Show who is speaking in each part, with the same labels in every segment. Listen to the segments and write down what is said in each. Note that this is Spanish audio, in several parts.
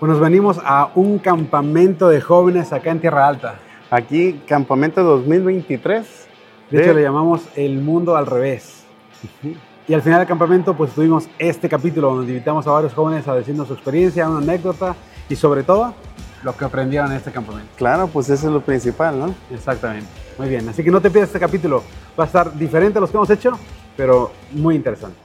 Speaker 1: Pues nos venimos a un campamento de jóvenes acá en Tierra Alta.
Speaker 2: Aquí, campamento 2023.
Speaker 1: De hecho, le llamamos El Mundo al Revés. Y al final del campamento, pues tuvimos este capítulo donde invitamos a varios jóvenes a decirnos su experiencia, una anécdota y sobre todo lo que aprendieron en este campamento.
Speaker 2: Claro, pues eso es lo principal, ¿no?
Speaker 1: Exactamente. Muy bien. Así que no te pierdas este capítulo. Va a estar diferente a los que hemos hecho, pero muy interesante.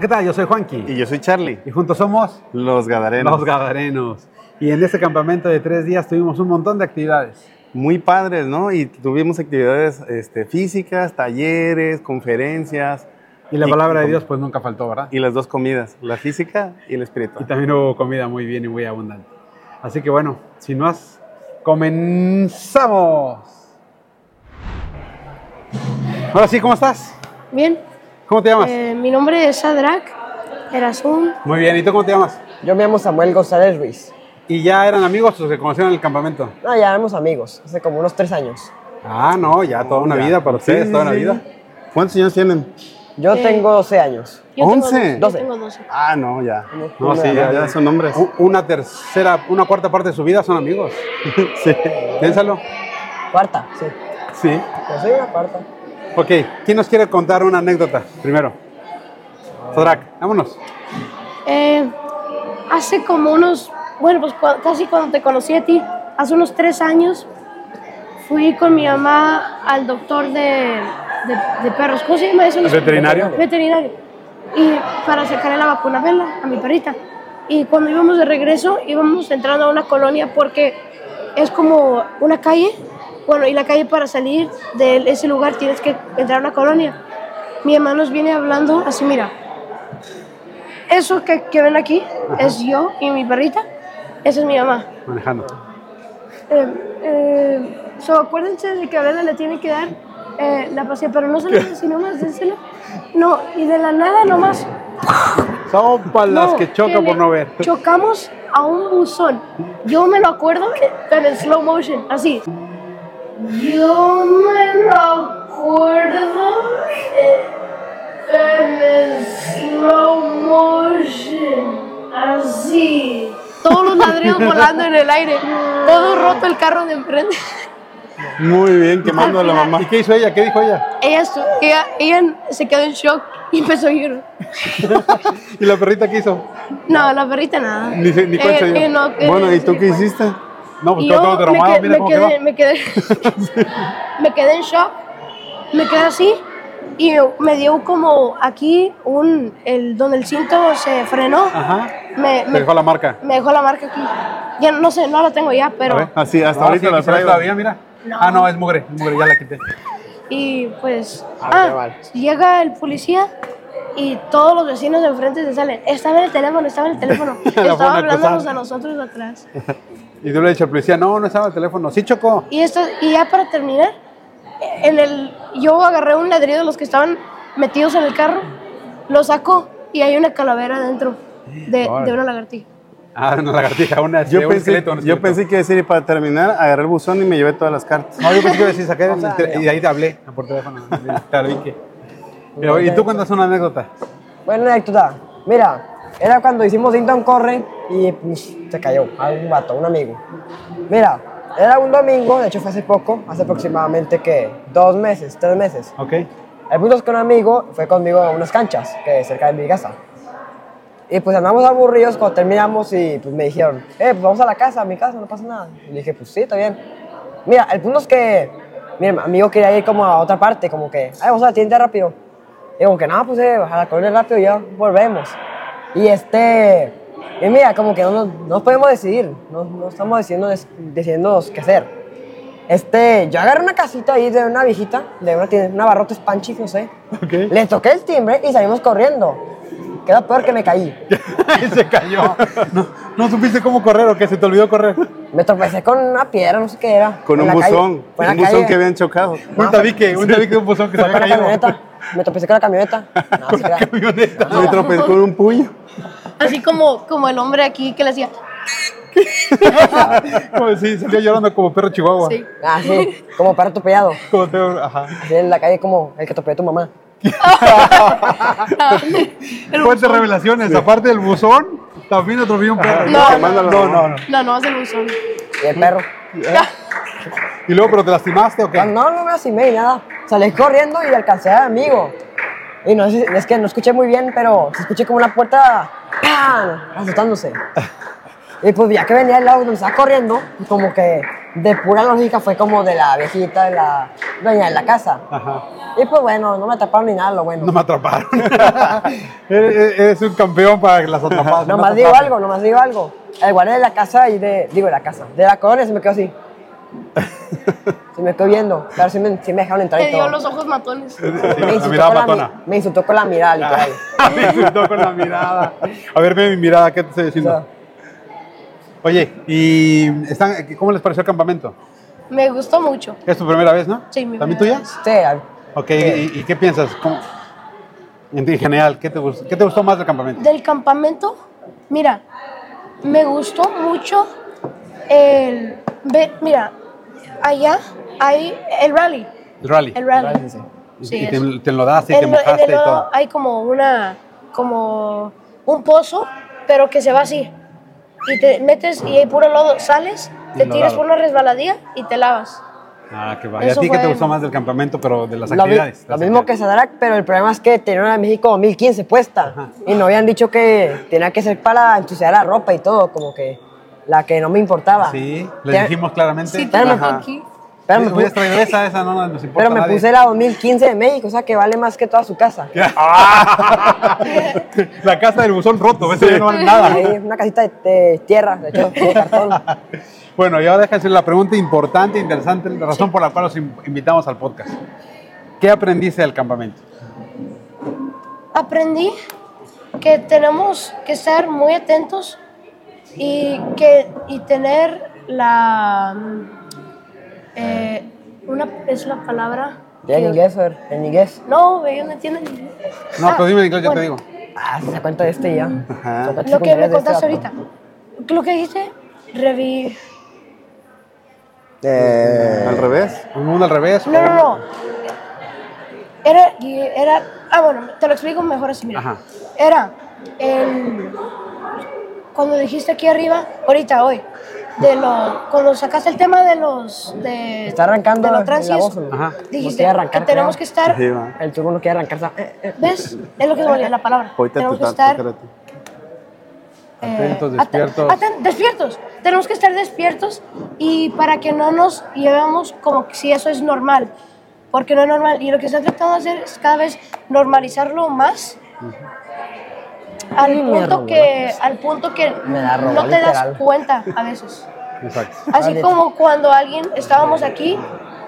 Speaker 1: Hola, ¿qué tal? Yo soy Juanqui.
Speaker 2: Y yo soy Charlie,
Speaker 1: Y juntos somos
Speaker 2: los Gadarenos.
Speaker 1: los Gadarenos. Y en este campamento de tres días tuvimos un montón de actividades.
Speaker 2: Muy padres, ¿no? Y tuvimos actividades este, físicas, talleres, conferencias.
Speaker 1: Y la
Speaker 2: Y-
Speaker 1: palabra de
Speaker 2: y-
Speaker 1: Dios pues nunca faltó, ¿verdad?
Speaker 2: Y las dos comidas, la física y la
Speaker 1: Y
Speaker 2: espiritual.
Speaker 1: también hubo comida muy bien y muy abundante. Así que bueno, sin más, comenzamos. Ahora sí, ¿cómo estás?
Speaker 3: Bien,
Speaker 1: ¿Cómo te llamas?
Speaker 3: eh, mi nombre es Sadrak Erasum.
Speaker 1: Muy bien, ¿y tú cómo te llamas?
Speaker 4: Yo me llamo Samuel González Ruiz.
Speaker 1: ¿Y ya eran amigos o se conocieron en el campamento?
Speaker 4: No, ya éramos amigos, hace como unos tres años.
Speaker 1: Ah, no, ya toda una
Speaker 2: Ya.
Speaker 1: vida para ustedes,
Speaker 2: Sí,
Speaker 1: toda una
Speaker 2: sí.
Speaker 1: vida.
Speaker 2: ¿Cuántos años tienen?
Speaker 4: Yo
Speaker 3: Eh,
Speaker 4: tengo 12 años.
Speaker 3: Yo tengo
Speaker 2: ¿Once?
Speaker 3: doce, yo
Speaker 4: Doce.
Speaker 3: tengo 12.
Speaker 2: Ah, no, ya.
Speaker 1: No, sí,
Speaker 2: ya,
Speaker 1: ya,
Speaker 2: son hombres.
Speaker 1: Una tercera, una cuarta parte de su vida son amigos.
Speaker 2: sí.
Speaker 1: Piénsalo.
Speaker 4: Cuarta, sí.
Speaker 1: Sí.
Speaker 4: Yo soy una cuarta.
Speaker 1: Ok, ¿quién nos quiere contar una anécdota primero? Sodrak, vámonos.
Speaker 3: Eh, hace como unos, bueno, pues casi cuando te conocí a ti, hace unos tres años, fui con mi mamá al doctor de, de, de perros. ¿Cómo se llama eso?
Speaker 1: ¿El veterinario?
Speaker 3: Veterinario. Y para sacarle la vacuna Bella, a mi perrita. Y cuando íbamos de regreso, íbamos entrando a una colonia porque es como una calle. Bueno, y la calle para salir de ese lugar tienes que entrar a una colonia. Mi mamá nos viene hablando así, mira. Eso que, que ven aquí es yo y mi perrita. Esa es mi mamá.
Speaker 1: Manejando.
Speaker 3: Eh, eh, so, acuérdense de que a Bella le tiene que dar eh, la pasilla, pero no se la den así nomás, dénsela. No, y de la nada nomás.
Speaker 1: Son para las
Speaker 3: No,
Speaker 1: que chocan por no ver.
Speaker 3: Chocamos a un buzón. Yo me lo acuerdo, pero en slow motion, así. Yo me eh, en slow motion. ladrillos volando en el aire. Todo roto el carro de enfrente.
Speaker 2: Muy bien, quemando a la mamá.
Speaker 5: ¿Y qué hizo ella? ¿Qué dijo ella?
Speaker 3: Ella, ella, ella se quedó en shock y empezó a llorar.
Speaker 5: ¿Y la perrita qué hizo?
Speaker 3: No, la perrita nada.
Speaker 5: Ni se- ni
Speaker 3: eh, no, eh,
Speaker 2: Bueno, ¿y tú
Speaker 3: sí,
Speaker 2: qué hiciste?
Speaker 5: No, pues
Speaker 3: Y
Speaker 5: todo,
Speaker 3: yo
Speaker 5: todo
Speaker 3: me,
Speaker 5: traumado,
Speaker 3: quedé,
Speaker 5: mira
Speaker 3: me, quedé,
Speaker 5: quedó.
Speaker 3: me quedé, me quedé en shock, me quedé así y me dio como aquí un, el, donde el cinto se frenó,
Speaker 5: Ajá.
Speaker 3: me, me,
Speaker 5: dejó la marca.
Speaker 3: me dejó la marca aquí. Ya no sé, no la tengo ya, pero...
Speaker 5: ver.
Speaker 2: Así, hasta
Speaker 5: No,
Speaker 2: ahorita
Speaker 5: sí,
Speaker 2: la traigo.
Speaker 5: todavía, mira.
Speaker 3: No.
Speaker 5: Ah, no, es mugre, es mugre, ya la quité.
Speaker 3: Y pues,
Speaker 4: Ah,
Speaker 3: ah,
Speaker 4: mal.
Speaker 3: llega el policía y todos los vecinos de enfrente se salen. Estaba en el teléfono, estaba en el teléfono. Estaba hablándonos a nosotros de atrás.
Speaker 5: Y tú le dicho al policía, no, no estaba el teléfono. Sí chocó.
Speaker 3: Y, esto, y ya para terminar, en el, yo agarré un ladrillo de los que estaban metidos en el carro, lo saco y hay una calavera dentro de, de una lagartija.
Speaker 5: Ah, una lagartija, una,
Speaker 2: Yo
Speaker 5: un
Speaker 2: pensé,
Speaker 5: esqueleto, un
Speaker 2: yo pensé que iba a decir, y para terminar, agarré el buzón y me llevé todas las cartas.
Speaker 5: No, yo pensé que iba a decir, saqué el
Speaker 4: sea,
Speaker 5: tele- y de ahí te hablé por teléfono. Te lo dije. Pero, ¿Y tú cuentas una anécdota?
Speaker 4: Buena anécdota. Mira, era cuando hicimos Dinton Corre y pues, se cayó a un vato, un amigo. Mira, era un domingo, de hecho fue hace poco, hace aproximadamente que dos meses, tres meses.
Speaker 5: ¿Ok?
Speaker 4: El punto es que un amigo fue conmigo a unas canchas, que es cerca de mi casa. Y pues andamos aburridos cuando terminamos y pues me dijeron, eh, pues vamos a la casa, a mi casa, no pasa nada. Y dije, pues sí, está bien. Mira, el punto es que mi amigo quería ir como a otra parte, como que, ay, vamos a la tienda rápido. Y como que, no, pues eh, a la colonia rápido y ya volvemos. Y este, y mira, como que no, nos- no podemos decidir, no, no estamos decidiendo, decidiendo qué hacer. Este, yo agarré una casita ahí de una viejita, de una tienda, una barrotes panchis, no sé.
Speaker 5: ¿Ok?
Speaker 4: Le toqué el timbre y salimos corriendo. Quedó peor que me caí.
Speaker 5: y se cayó. No, ¿No supiste cómo correr o qué? ¿Se te olvidó correr?
Speaker 4: Me tropecé con una piedra, no sé qué era.
Speaker 2: Con un
Speaker 4: calle.
Speaker 2: buzón, un buzón
Speaker 4: calle.
Speaker 2: que habían chocado.
Speaker 5: Un tabique, un tabique de un buzón que se había caído.
Speaker 4: Me tropecé con la camioneta. No,
Speaker 5: Con la camioneta.
Speaker 2: Me tropecé con un puño.
Speaker 3: Así como, como el hombre aquí que le hacía.
Speaker 5: Como si salió llorando como perro chihuahua.
Speaker 3: Sí.
Speaker 4: Ah, sí, como perro atropellado.
Speaker 5: Como te- ajá.
Speaker 4: Así en la calle como el que atropelló a tu mamá.
Speaker 3: Buzón.
Speaker 5: revelaciones. Aparte del buzón, también atropelló un perro.
Speaker 3: No,
Speaker 2: Quemándolo.
Speaker 5: no, no, no.
Speaker 3: No, no, es el buzón.
Speaker 4: Y el perro.
Speaker 5: ¿Y luego, pero te lastimaste o qué?
Speaker 4: No, no me lastimé ni nada. Salí corriendo y alcancé a mi amigo. Y no es que no escuché muy bien, pero se escuché como una puerta ¡pam! azotándose. Y pues ya que venía al lado donde estaba corriendo, y como que de pura lógica fue como de la viejita, de la dueña de la casa.
Speaker 5: Ajá.
Speaker 4: Y pues bueno, no me atraparon ni nada, lo bueno.
Speaker 5: No me atraparon. eres, un campeón para las atrapadas. no
Speaker 4: nomás
Speaker 5: te
Speaker 4: digo algo, nomás digo algo. El guardia de la casa y de, digo de la casa, de la colonia se me quedó así. Se me quedó viendo, pero sí me, sí me dejaron entrar
Speaker 3: Te
Speaker 4: y
Speaker 3: dio
Speaker 4: todo.
Speaker 3: los ojos matones.
Speaker 5: Sí,
Speaker 4: Me insultó, con la, me insultó con la mirada, literal.
Speaker 5: Me insultó con la mirada. A ver, ve mi mirada, ¿qué te estoy
Speaker 4: O
Speaker 5: diciendo?
Speaker 4: sea,
Speaker 5: Oye, ¿y están, cómo les pareció el campamento?
Speaker 3: Me gustó mucho.
Speaker 5: Es tu primera vez, ¿no?
Speaker 3: Sí, mi
Speaker 5: ¿También
Speaker 3: primera
Speaker 5: tuya?
Speaker 3: vez.
Speaker 4: sí,
Speaker 5: Ok, ¿y, y qué piensas? ¿Cómo- En en general, ¿qué te, gustó, ¿qué te gustó más del campamento?
Speaker 3: Del campamento, mira, me gustó mucho el ver, mira, allá hay el rally,
Speaker 5: El rally.
Speaker 3: el rally.
Speaker 4: Rally, sí.
Speaker 5: Y-
Speaker 3: Sí,
Speaker 5: y te, te enlodaste y te
Speaker 3: lo-
Speaker 5: mojaste
Speaker 3: el
Speaker 5: y todo.
Speaker 3: hay como una, como un pozo, pero que se va así. Y te metes y hay puro lodo, sales, te
Speaker 5: Enlodado.
Speaker 3: tiras por una resbaladilla y te lavas.
Speaker 5: Ah, qué va. ¿Y a ti qué te gustó más del campamento, pero de las
Speaker 4: Lo,
Speaker 5: actividades?
Speaker 4: lo
Speaker 5: Las
Speaker 4: mismo que
Speaker 5: actividades.
Speaker 4: Sadrak, pero el problema es que tenían una de México 2015 puesta. Y no habían dicho que tenía que ser para ensuciar la ropa y todo, como que la que no me importaba.
Speaker 5: Sí, le
Speaker 4: Te-
Speaker 5: dijimos claramente.
Speaker 3: Sí, aquí.
Speaker 4: Pero me,
Speaker 5: Sí, hubieras
Speaker 4: pu-
Speaker 5: traído esa, esa no nos importa
Speaker 4: pero me
Speaker 5: nadie.
Speaker 4: puse la 2015 de México, o sea que vale más que toda su casa.
Speaker 5: La casa del buzón roto, ese ya no vale nada.
Speaker 4: Ahí, una casita de, de tierra, de hecho, de cartón.
Speaker 5: Bueno, y ahora déjenme hacer la pregunta importante, interesante, la razón por la cual los in- invitamos al podcast. ¿Qué aprendiste del campamento?
Speaker 3: Aprendí que tenemos que estar muy atentos y, que, y tener la... eh, una, es la palabra...
Speaker 4: ¿Y en inglés, Fer? ¿En inglés?
Speaker 3: No, ellos no entienden.
Speaker 5: No,
Speaker 3: Ah,
Speaker 5: pues dime en inglés, yo te digo.
Speaker 4: Ah, se da cuenta de este ya.
Speaker 2: Ajá.
Speaker 3: Lo que me
Speaker 4: este
Speaker 3: contaste
Speaker 4: vato.
Speaker 3: ahorita. Lo que dijiste, revi...
Speaker 4: Eh,
Speaker 2: Al revés.
Speaker 5: Un mundo al revés.
Speaker 3: No, no, no. Era, era... Ah, bueno, te lo explico mejor así, mira.
Speaker 5: Ajá.
Speaker 3: Era el... cuando dijiste aquí arriba, ahorita, hoy, de lo, cuando sacaste el tema de los, de,
Speaker 4: Está arrancando
Speaker 3: de
Speaker 4: la
Speaker 3: los transis,
Speaker 4: voz. ¿no?
Speaker 5: Ajá.
Speaker 3: Dijiste
Speaker 4: quiere arrancar,
Speaker 3: que tenemos que estar,
Speaker 2: Sí.
Speaker 4: El turbo no quiere arrancar. eh, eh.
Speaker 3: ¿ves? Es lo que se olvidó la palabra.
Speaker 2: Ahorita
Speaker 3: tenemos
Speaker 2: te
Speaker 3: que estar eh,
Speaker 5: Atentos,
Speaker 3: aten-
Speaker 5: despiertos.
Speaker 3: aten- despiertos. Tenemos que estar despiertos y para que no nos llevemos como que si eso es normal, porque no es normal. Y lo que está tratando de hacer es cada vez normalizarlo más. Al
Speaker 4: Sí, me
Speaker 3: punto,
Speaker 4: robó
Speaker 3: que, al punto que
Speaker 4: Me la robó,
Speaker 3: no te das
Speaker 4: literal.
Speaker 3: cuenta a veces.
Speaker 5: Exacto.
Speaker 3: Así
Speaker 4: Vale.
Speaker 3: como cuando alguien estábamos aquí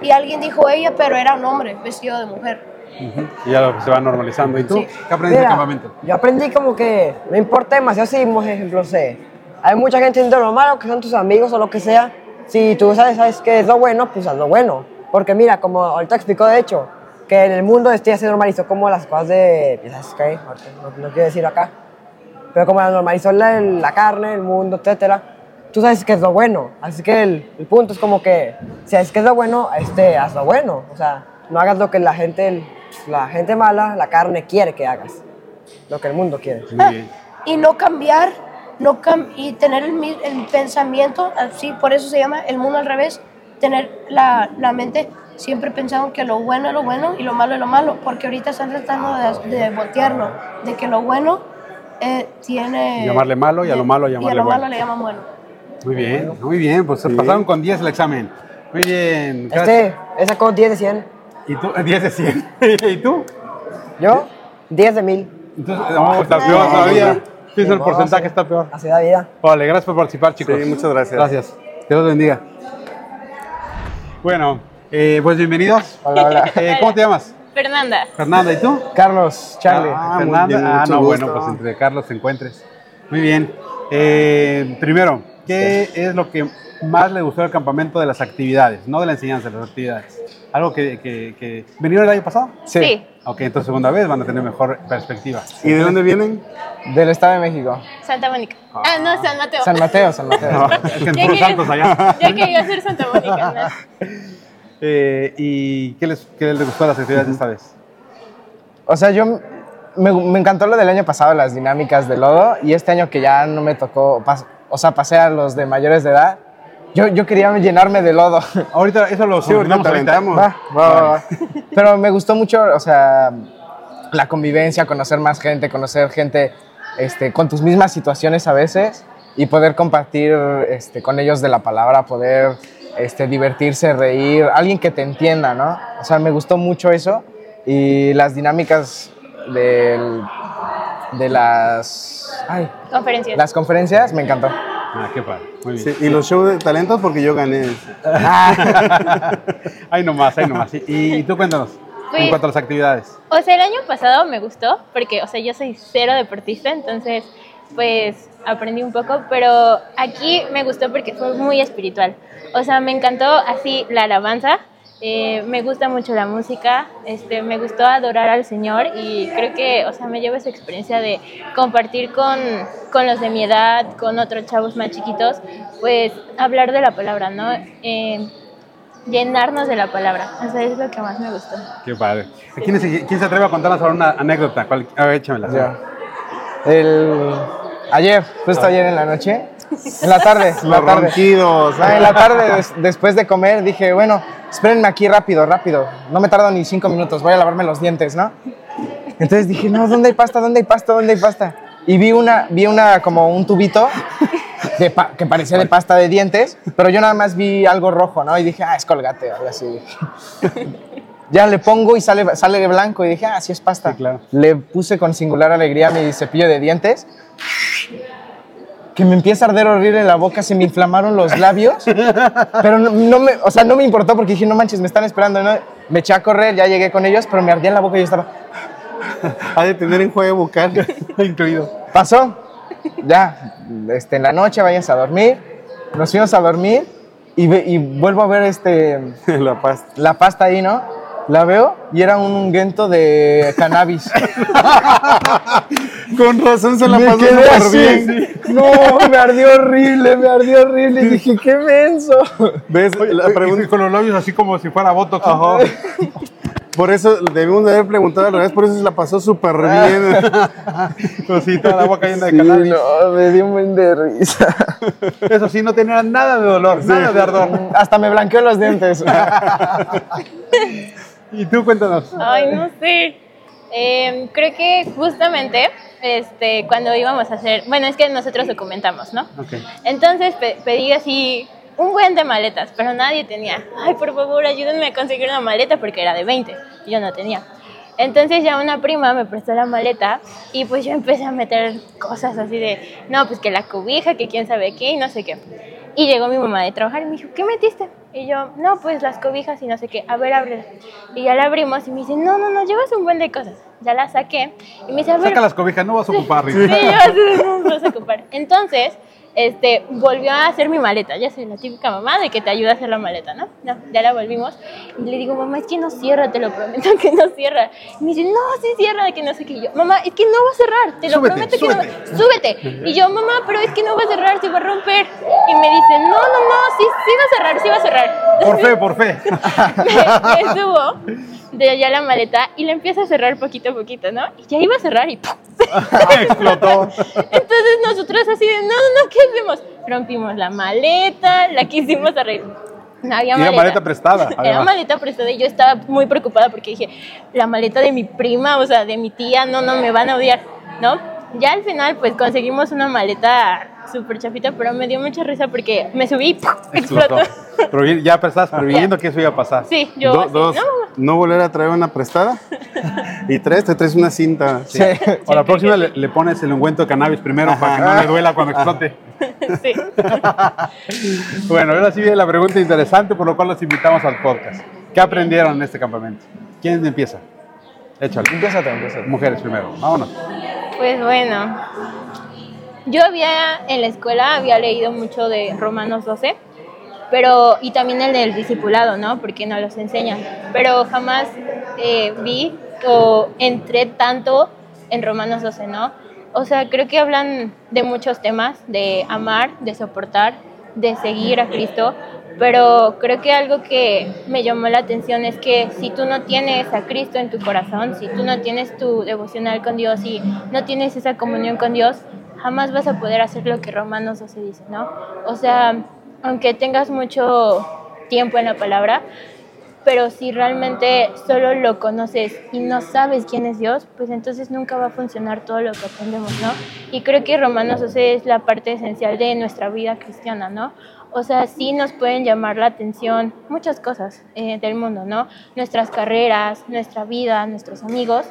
Speaker 3: y alguien dijo ella, pero era un hombre vestido de mujer.
Speaker 5: Ujú. Y ya lo- se va normalizando. ¿Y tú?
Speaker 3: Sí.
Speaker 5: ¿Qué aprendiste en campamento?
Speaker 4: Yo aprendí como que no importa demasiado si, por ejemplo, sé, hay mucha gente haciendo lo malo, que son tus amigos o lo que sea. Si tú sabes, sabes que es lo bueno, pues haz lo bueno. Porque mira, como ahorita explicó de hecho, que en el mundo este ya se normalizó como las cosas de... ¿Sabes qué? No, no quiero decir acá. Pero como la normalizó la, la carne, el mundo, etcétera, tú sabes que es lo bueno. Así que el, el punto es como que, si sabes que es lo bueno, este, haz lo bueno. O sea, no hagas lo que la gente, la gente mala, la carne quiere que hagas. Lo que el mundo quiere.
Speaker 5: Muy bien.
Speaker 3: y no cambiar no cam- y tener el, el pensamiento así por eso se llama el mundo al revés tener la, la mente siempre pensando que lo bueno es lo bueno y lo malo es lo malo porque ahorita están tratando de, de voltearlo de que lo bueno eh, tiene
Speaker 5: Llamarle malo y a lo malo
Speaker 3: y
Speaker 5: llamarle
Speaker 3: a lo
Speaker 5: bueno.
Speaker 3: malo le llaman bueno
Speaker 5: Muy bien, muy bien. Pues se pasaron con 10 el examen. Muy bien.
Speaker 4: Este, él sacó 10 de 100.
Speaker 5: ¿Y tú? 10 de 100. ¿Y tú?
Speaker 4: Yo, 10 de 1000.
Speaker 5: Entonces, no, está peor todavía. Piensa el porcentaje está peor.
Speaker 4: Así da vida.
Speaker 5: Vale, gracias por participar, chicos.
Speaker 2: Sí, muchas gracias.
Speaker 5: Gracias. Dios los bendiga. Bueno, eh, pues bienvenidos.
Speaker 4: Hola, hola.
Speaker 5: Eh, ¿Cómo te llamas?
Speaker 6: Fernanda.
Speaker 5: Fernanda, ¿y tú?
Speaker 4: Carlos, Charlie.
Speaker 5: Ah,
Speaker 2: muy
Speaker 5: Fernanda.
Speaker 2: bien,
Speaker 5: ah, no,
Speaker 2: gusto.
Speaker 5: bueno, pues entre Carlos te encuentres. Muy bien. Eh, primero, ¿qué es lo que más le gustó del campamento de las actividades? No de la enseñanza, de las actividades. Algo que, que, que- ¿Vinieron el año pasado?
Speaker 6: Sí.
Speaker 5: Ok, entonces segunda vez van a tener mejor perspectiva.
Speaker 2: ¿Y de dónde vienen?
Speaker 4: Del Estado de México.
Speaker 6: Santa Mónica. Ah, no, San Mateo.
Speaker 4: San Mateo, San Mateo.
Speaker 5: No, es que en
Speaker 6: Ya
Speaker 5: puros
Speaker 6: quería-
Speaker 5: santos allá.
Speaker 6: Ya quería ser Santa Mónica. ¿no?
Speaker 5: Eh, ¿Y qué les, qué les gustó de las actividades esta vez?
Speaker 7: O sea, yo me, me encantó lo del año pasado, las dinámicas de lodo, y este año que ya no me tocó, pas- o sea, pasé a los de mayores de edad, yo, yo quería llenarme de lodo.
Speaker 5: Ahorita, eso lo
Speaker 2: Sí, ahorita te
Speaker 5: ahorita.
Speaker 2: aventamos.
Speaker 7: Va, va, va, va. Pero me gustó mucho, o sea, la convivencia, conocer más gente, conocer gente este, con tus mismas situaciones a veces y poder compartir este, con ellos de la palabra, poder este, divertirse, reír, alguien que te entienda, ¿no? O sea, me gustó mucho eso y las dinámicas del- de las, ay,
Speaker 6: Conferencias.
Speaker 7: las conferencias me encantó.
Speaker 5: Ah, qué padre. Muy bien.
Speaker 2: Sí, y los shows de talentos porque yo gané.
Speaker 5: ahí nomás, ahí nomás. Y, y tú cuéntanos, en
Speaker 6: Pues-
Speaker 5: cuanto a las actividades.
Speaker 6: O sea, el año pasado me gustó porque, o sea, yo soy cero deportista, entonces, pues aprendí un poco, pero aquí me gustó porque fue muy espiritual. O sea, me encantó así la alabanza, eh, me gusta mucho la música, este, me gustó adorar al Señor y creo que, o sea, me llevo esa experiencia de compartir con, con los de mi edad, con otros chavos más chiquitos, pues hablar de la palabra, ¿no? Eh, llenarnos de la palabra, o sea, es lo que más me gustó.
Speaker 5: Qué padre. ¿Quién, es- quién se atreve a contarnos ahora una anécdota? ¿Cuál- A ver, échamela.
Speaker 7: Ya. El, ayer, justo ayer en la noche, en la tarde, en la
Speaker 2: Los
Speaker 7: tarde.
Speaker 2: ronquidos.
Speaker 7: Ah, en la tarde, des- después de comer, dije, bueno, espérenme aquí rápido, rápido. No me tardo ni cinco minutos, voy a lavarme los dientes, ¿no? Entonces dije, no, ¿dónde hay pasta? ¿Dónde hay pasta? ¿Dónde hay pasta? Y vi una, vi una como un tubito de pa- que parecía de pasta de dientes, pero yo nada más vi algo rojo, ¿no? Y dije, ah, es colgate, algo así. ya le pongo y sale, sale de blanco y dije, ah, sí es pasta.
Speaker 5: Sí, claro.
Speaker 7: Le puse con singular alegría mi cepillo de dientes que me empieza a arder horrible la boca, se me inflamaron los labios, pero no, no me, o sea, no me importó porque dije, no manches, me están esperando, ¿no? Me eché a correr, ya llegué con ellos, pero me ardía en la boca y yo estaba,
Speaker 2: Ha de tener enjuague bucal incluido.
Speaker 7: pasó, ya, este, en la noche váyanse a dormir, nos fuimos a dormir y, ve- y vuelvo a ver este,
Speaker 2: La pasta.
Speaker 7: la pasta ahí, ¿no? La veo y era un ungüento de cannabis.
Speaker 2: Con razón se la
Speaker 7: me
Speaker 2: pasó
Speaker 7: quedé
Speaker 2: súper
Speaker 7: así.
Speaker 2: bien.
Speaker 7: No, me ardió horrible, me ardió horrible. Y dije, qué menso.
Speaker 2: ¿Ves? La
Speaker 5: Y
Speaker 2: pregunta.
Speaker 5: con los labios así como si fuera Botox.
Speaker 2: Ajá. Por eso debimos de haber preguntado al revés, por eso se la pasó súper bien.
Speaker 5: Pues sí, toda la boca llena de
Speaker 7: Sí,
Speaker 5: cannabis.
Speaker 7: no, me dio un buen de risa.
Speaker 5: Eso sí, no tenía nada de dolor, nada de ardor.
Speaker 7: Hasta me blanqueó los dientes.
Speaker 5: Y tú cuéntanos.
Speaker 8: Ay, no sé. Eh, creo que justamente este, cuando íbamos a hacer, bueno, es que nosotros documentamos, ¿no?
Speaker 5: Ok.
Speaker 8: Entonces pe- pedí así un buen de maletas, pero nadie tenía. Ay, por favor, ayúdenme a conseguir una maleta porque era de 20 y yo no tenía. Entonces ya una prima me prestó la maleta y pues yo empecé a meter cosas así de, no, pues que la cobija, que quién sabe qué y no sé qué. Y llegó mi mamá de trabajar y me dijo, ¿qué metiste? Y yo, no, pues las cobijas y no sé qué, a ver, ábrela. Y ya la abrimos y me dice, no, no, no, llevas un buen de cosas. Ya la saqué y me dice, a ver,
Speaker 5: Saca las cobijas, no vas a ocupar.
Speaker 8: Sí, yo de, no, no vas a ocupar. Entonces, este, volvió a hacer mi maleta. Ya soy la típica mamá de que te ayuda a hacer la maleta, ¿no? No, ya la volvimos. Y le digo, mamá, es que no cierra, te lo prometo que no cierra. Y me dice, no, sí cierra, que no sé qué. Y yo, mamá, es que no va a cerrar, te lo
Speaker 5: Súbete,
Speaker 8: prometo que no Súbete. Y yo, mamá, pero es que no va a cerrar, se va a romper. Y me dice, no, no, no, sí, sí va a cerrar, sí va a cerrar.
Speaker 5: Por fe, por fe.
Speaker 8: me, me subo de allá la maleta y la empiezo a cerrar poquito a poquito, ¿no? Y ya iba a cerrar y ¡pum!
Speaker 5: Explotó.
Speaker 8: Entonces nosotros así de, no, no, ¿qué hacemos? Rompimos la maleta, la quisimos arreglar. No había
Speaker 5: era maleta prestada,
Speaker 8: Era maleta prestada y yo estaba muy preocupada porque dije, la maleta de mi prima, o sea, de mi tía, no, no, me van a odiar, ¿no? Ya al final, pues conseguimos una maleta súper chafita, pero me dio mucha risa porque me subí y ¡pum!
Speaker 5: Explotó. Pero ya estabas previendo que eso iba a pasar.
Speaker 8: Sí, yo
Speaker 2: Do-
Speaker 8: así,
Speaker 2: dos,
Speaker 8: no,
Speaker 2: no volver a traer una prestada. Y tres, te traes una cinta.
Speaker 7: Sí.
Speaker 5: O la próxima le, le pones el ungüento de cannabis primero para que no le duela cuando explote.
Speaker 8: sí.
Speaker 5: Bueno, ahora sí viene la pregunta interesante por lo cual los invitamos al podcast. ¿Qué aprendieron en este campamento? ¿Quién empieza? Échale.
Speaker 7: Empieza tú.
Speaker 5: Mujeres primero. Vámonos.
Speaker 8: Pues bueno, yo había en la escuela había leído mucho de Romanos 12, pero y también el del discipulado, ¿no? Porque no los enseñan. Pero jamás eh, vi o entré tanto en Romanos 12, ¿no? O sea, creo que hablan de muchos temas, de amar, de soportar, de seguir a Cristo, pero creo que algo que me llamó la atención es que si tú no tienes a Cristo en tu corazón, si tú no tienes tu devocional con Dios y no tienes esa comunión con Dios, jamás vas a poder hacer lo que Romanos 12 dice, ¿no? O sea, aunque tengas mucho tiempo en la palabra, pero si realmente solo lo conoces y no sabes quién es Dios, pues entonces nunca va a funcionar todo lo que aprendemos, ¿no? Y creo que Romanos 12 es la parte esencial de nuestra vida cristiana, ¿no? O sea, sí nos pueden llamar la atención muchas cosas eh, del mundo, ¿no? Nuestras carreras, nuestra vida, nuestros amigos,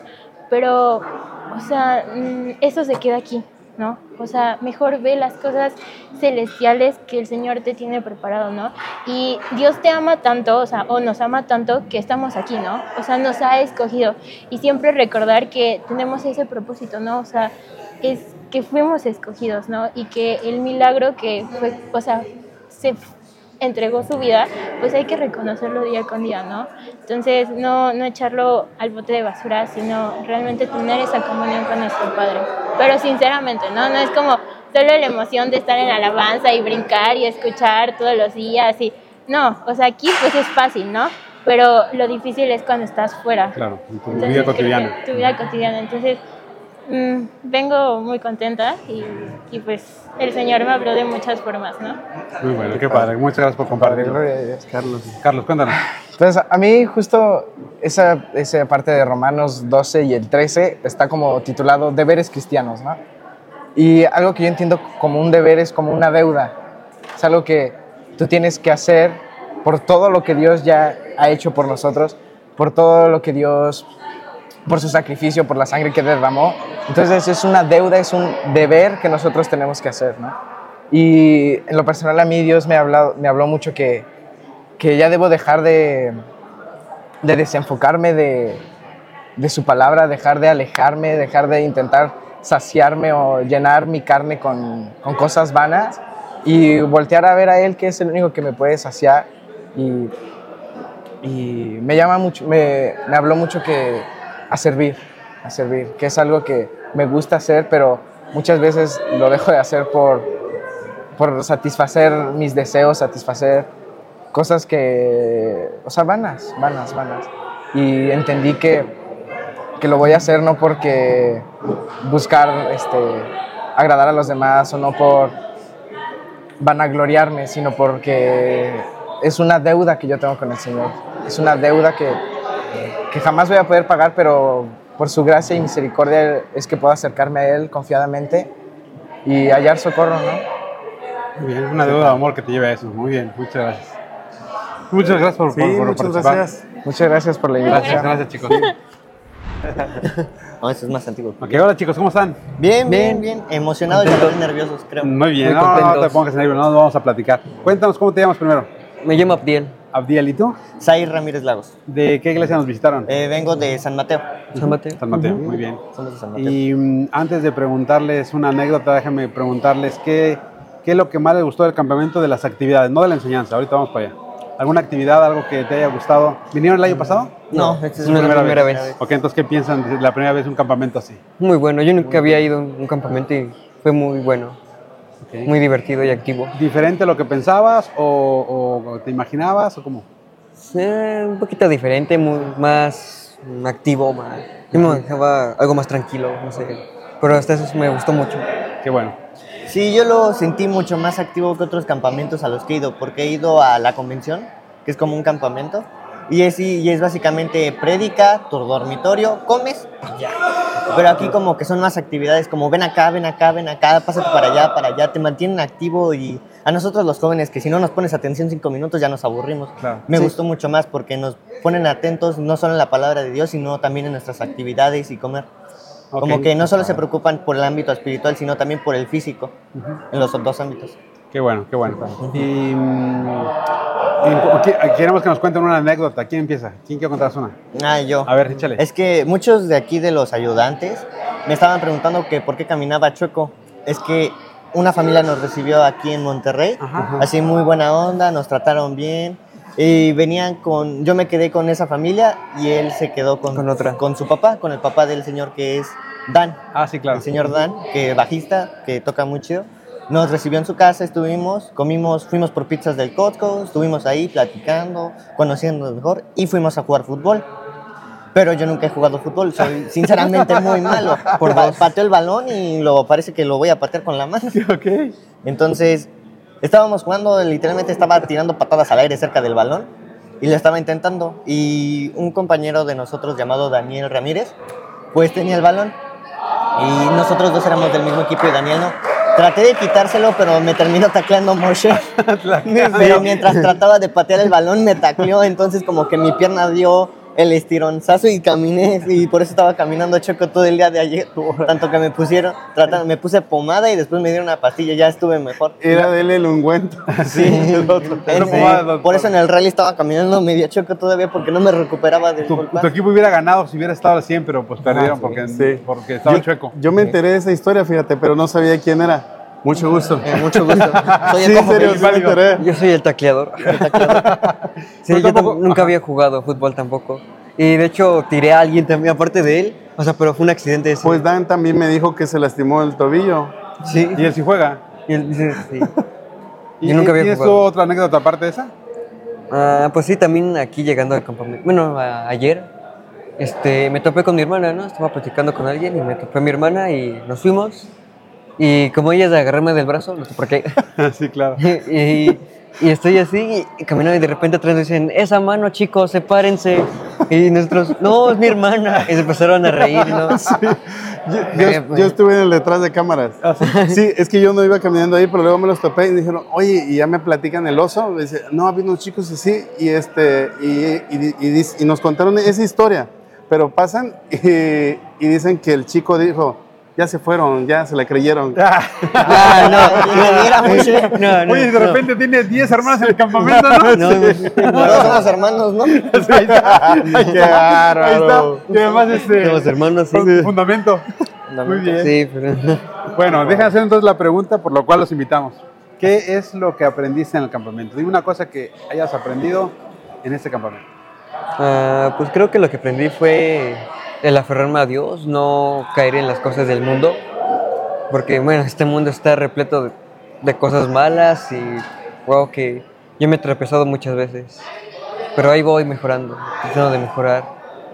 Speaker 8: pero, o sea, mm, eso se queda aquí, ¿no? O sea, mejor ve las cosas celestiales que el Señor te tiene preparado, ¿no? Y Dios te ama tanto, o sea, o nos ama tanto que estamos aquí, ¿no? O sea, nos ha escogido. Y siempre recordar que tenemos ese propósito, ¿no? O sea, es que fuimos escogidos, ¿no? Y que el milagro que fue, o sea, se entregó su vida, pues hay que reconocerlo día con día, ¿no? Entonces, no, no echarlo al bote de basura, sino realmente tener esa comunión con nuestro Padre. Pero sinceramente, ¿no? No es como solo la emoción de estar en alabanza y brincar y escuchar todos los días y... No, o sea, aquí pues es fácil, ¿no? Pero lo difícil es cuando estás fuera.
Speaker 5: Claro, en tu
Speaker 8: Entonces,
Speaker 5: vida cotidiana.
Speaker 8: Tu vida cotidiana. Entonces, mm, vengo muy contenta y, y pues el Señor me habló de muchas formas, ¿no?
Speaker 5: Muy bueno, qué padre. Muchas gracias por compartirlo.
Speaker 7: Gloria a Dios.
Speaker 2: Carlos.
Speaker 5: Carlos, cuéntanos.
Speaker 7: Entonces, a mí justo esa, esa parte de Romanos 12 y el 13 está como titulado Deberes Cristianos, ¿no? Y algo que yo entiendo como un deber es como una deuda. Es algo que tú tienes que hacer por todo lo que Dios ya ha hecho por nosotros, por todo lo que Dios, por su sacrificio, por la sangre que derramó. Entonces es una deuda, es un deber que nosotros tenemos que hacer, ¿no? Y en lo personal a mí Dios me, ha hablado, me habló mucho que, que ya debo dejar de, de desenfocarme de, de su palabra, dejar de alejarme, dejar de intentar saciarme o llenar mi carne con, con cosas vanas y voltear a ver a Él, que es el único que me puede saciar. Y, y me llama mucho, me, me habló mucho que a servir, a servir, que es algo que me gusta hacer, pero muchas veces lo dejo de hacer por, por satisfacer mis deseos, satisfacer cosas que, o sea, vanas, vanas, vanas. y entendí que, que lo voy a hacer no porque buscar este, agradar a los demás o no por vanagloriarme, sino porque es una deuda que yo tengo con el Señor. Es una deuda que, que jamás voy a poder pagar, pero por su gracia y misericordia es que puedo acercarme a Él confiadamente y hallar socorro, ¿no?
Speaker 5: Muy bien, una deuda de amor que te lleve a eso. Muy bien, muchas gracias. Muchas gracias por,
Speaker 2: Sí,
Speaker 5: por- por
Speaker 2: muchas
Speaker 5: participar.
Speaker 2: gracias.
Speaker 7: Muchas gracias por la invitación.
Speaker 5: Gracias, gracias chicos.
Speaker 9: No, este es más antiguo.
Speaker 5: Ok, hola chicos, ¿cómo están?
Speaker 9: Bien, bien, bien. Emocionados y nerviosos, creo.
Speaker 5: Muy bien,
Speaker 10: Muy
Speaker 5: no, no, no te pongas nervioso, no nos vamos a platicar. Cuéntanos, ¿cómo te llamas primero?
Speaker 10: Me llamo Abdiel.
Speaker 5: Abdiel, ¿y tú?
Speaker 9: Zair Ramírez Lagos.
Speaker 5: ¿De qué iglesia nos visitaron?
Speaker 9: Eh, vengo de San Mateo.
Speaker 10: San Mateo.
Speaker 5: San Mateo, muy bien.
Speaker 9: Somos de San Mateo.
Speaker 5: Y mm, antes de preguntarles una anécdota, déjenme preguntarles qué, qué es lo que más les gustó del campamento de las actividades, no de la enseñanza, ahorita vamos para allá. ¿Alguna actividad, algo que te haya gustado? ¿Vinieron el año pasado?
Speaker 9: No, esta es
Speaker 10: No,
Speaker 9: la
Speaker 10: la primera vez.
Speaker 5: Ok, entonces, ¿qué piensan de la primera vez un campamento así?
Speaker 10: Muy bueno. Yo nunca había ido a un campamento y fue muy bueno. Muy divertido y activo.
Speaker 5: ¿Diferente a lo que pensabas o, o te imaginabas o cómo?
Speaker 10: Eh, un poquito diferente, muy, más activo, más. Yo me dejaba algo más tranquilo, no sé. Pero hasta eso me gustó mucho.
Speaker 5: Qué bueno.
Speaker 9: Sí, yo lo sentí mucho más activo que otros campamentos a los que he ido, porque he ido a la convención, que es como un campamento, y es, y es básicamente prédica, tu dormitorio, comes ya. Pero aquí como que son más actividades, como ven acá, ven acá, ven acá, pásate para allá, para allá, te mantienen activo y a nosotros los jóvenes, que si no nos pones atención cinco minutos ya nos aburrimos.
Speaker 5: Claro.
Speaker 9: Me
Speaker 10: Sí.
Speaker 9: gustó mucho más porque nos ponen atentos no solo en la palabra de Dios, sino también en nuestras actividades y comer. Como que no solo se preocupan por el ámbito espiritual, sino también por el físico, en los dos ámbitos.
Speaker 5: Qué bueno, qué bueno. Y, mm, y queremos que nos cuenten una anécdota. ¿Quién empieza? ¿Quién quiere contar una?
Speaker 9: Ah, yo.
Speaker 5: A ver, échale.
Speaker 9: Es que muchos de aquí de los ayudantes me estaban preguntando que por qué caminaba chueco. Es que una familia nos recibió aquí en Monterrey,
Speaker 5: Ajá.
Speaker 9: así muy buena onda, nos trataron bien. Y venían con, yo me quedé con esa familia y él se quedó con,
Speaker 10: Con otra.
Speaker 9: con su papá, con el papá del señor que es Dan.
Speaker 5: Ah, sí, claro.
Speaker 9: El señor Dan, que bajista, que toca muy chido. Nos recibió en su casa, estuvimos, comimos, fuimos por pizzas del Costco, estuvimos ahí platicando, conociéndonos mejor y fuimos a jugar fútbol. Pero yo nunca he jugado fútbol, soy sinceramente muy malo. Por pa- pateo el balón y lo parece que lo voy a patear con la mano.
Speaker 5: Ok.
Speaker 9: Entonces, estábamos jugando, literalmente estaba tirando patadas al aire cerca del balón y lo estaba intentando. Y un compañero de nosotros llamado Daniel Ramírez, pues tenía el balón. Y nosotros dos éramos del mismo equipo y Daniel no. Traté de quitárselo, pero me terminó tacleando Moshe. pero mientras trataba de patear el balón, me tacleó. Entonces, como que mi pierna dio el estironzazo y caminé. Y por eso estaba caminando choco todo el día de ayer. Tanto que me pusieron, trataron, me puse pomada y después me dieron una pastilla. Ya estuve mejor.
Speaker 2: Era de él el ungüento.
Speaker 9: Sí,
Speaker 2: el otro.
Speaker 5: Doctor.
Speaker 9: por eso en el rally estaba caminando medio choco todavía porque no me recuperaba del
Speaker 5: Tu, tu equipo hubiera ganado si hubiera estado al 100, pero pues perdieron
Speaker 2: sí.
Speaker 5: porque,
Speaker 2: Sí.
Speaker 5: porque estaba
Speaker 2: yo,
Speaker 5: chueco.
Speaker 2: Yo me enteré de esa historia, fíjate, pero no sabía quién era. Mucho gusto.
Speaker 9: Eh, mucho gusto. Soy el
Speaker 2: Sí, serio, sí me.
Speaker 10: Yo soy el tacleador. Sí, yo
Speaker 5: tampoco-
Speaker 10: nunca
Speaker 5: ajá.
Speaker 10: había jugado fútbol tampoco. Y de hecho tiré a alguien también, aparte de él. O sea, pero fue un accidente ese.
Speaker 2: Pues Dan también me dijo que se lastimó el tobillo.
Speaker 10: sí.
Speaker 5: Y él sí juega.
Speaker 10: Y él dice, sí.
Speaker 5: ¿Y,
Speaker 10: Yo nunca había
Speaker 5: ¿Tienes tú
Speaker 10: jugado.
Speaker 5: otra anécdota aparte de esa?
Speaker 10: Ah, pues sí, también aquí llegando al campamento. Bueno, a- ayer este, me topé con mi hermana, ¿no? Estaba platicando con alguien y me topé a mi hermana y nos fuimos. Y como ella es de agarrarme del brazo, no sé por qué.
Speaker 5: sí, claro.
Speaker 10: y, y estoy así y caminando y de repente atrás dicen, esa mano chicos, sepárense. Y nosotros, no, es mi hermana. Y se empezaron a reír, ¿no?
Speaker 2: Yo, yo-
Speaker 10: pues.
Speaker 2: yo estuve en el detrás de cámaras. sí? es que yo no iba caminando ahí, pero luego me los topé y dijeron, oye, y ya me platican el oso. Me dice, no, había unos chicos así, y, este, y, y- y y nos contaron esa historia. Pero pasan y dicen que el chico dijo, ya se fueron, ya se la creyeron.
Speaker 10: Ah, no, no, no,
Speaker 5: Oye, de
Speaker 10: no.
Speaker 5: repente tiene 10 hermanas en el campamento, ¿no?
Speaker 10: No,
Speaker 9: todos somos hermanos, ¿no?
Speaker 5: Ahí está.
Speaker 2: Qué.
Speaker 5: Ahí está. Y además este
Speaker 10: Somos hermanos, sí.
Speaker 5: fun- fundamento. Muy bien.
Speaker 10: Sí, pero...
Speaker 5: Bueno, déjenme hacer entonces la pregunta por lo cual los invitamos. ¿Qué es lo que aprendiste en el campamento? Dime una cosa que hayas aprendido en este campamento.
Speaker 10: Ah, pues creo que lo que aprendí fue el aferrarme a Dios, no caer en las cosas del mundo, porque bueno, este mundo está repleto de, de cosas malas y wow, que yo me he tropezado muchas veces, pero ahí voy mejorando, tratando de mejorar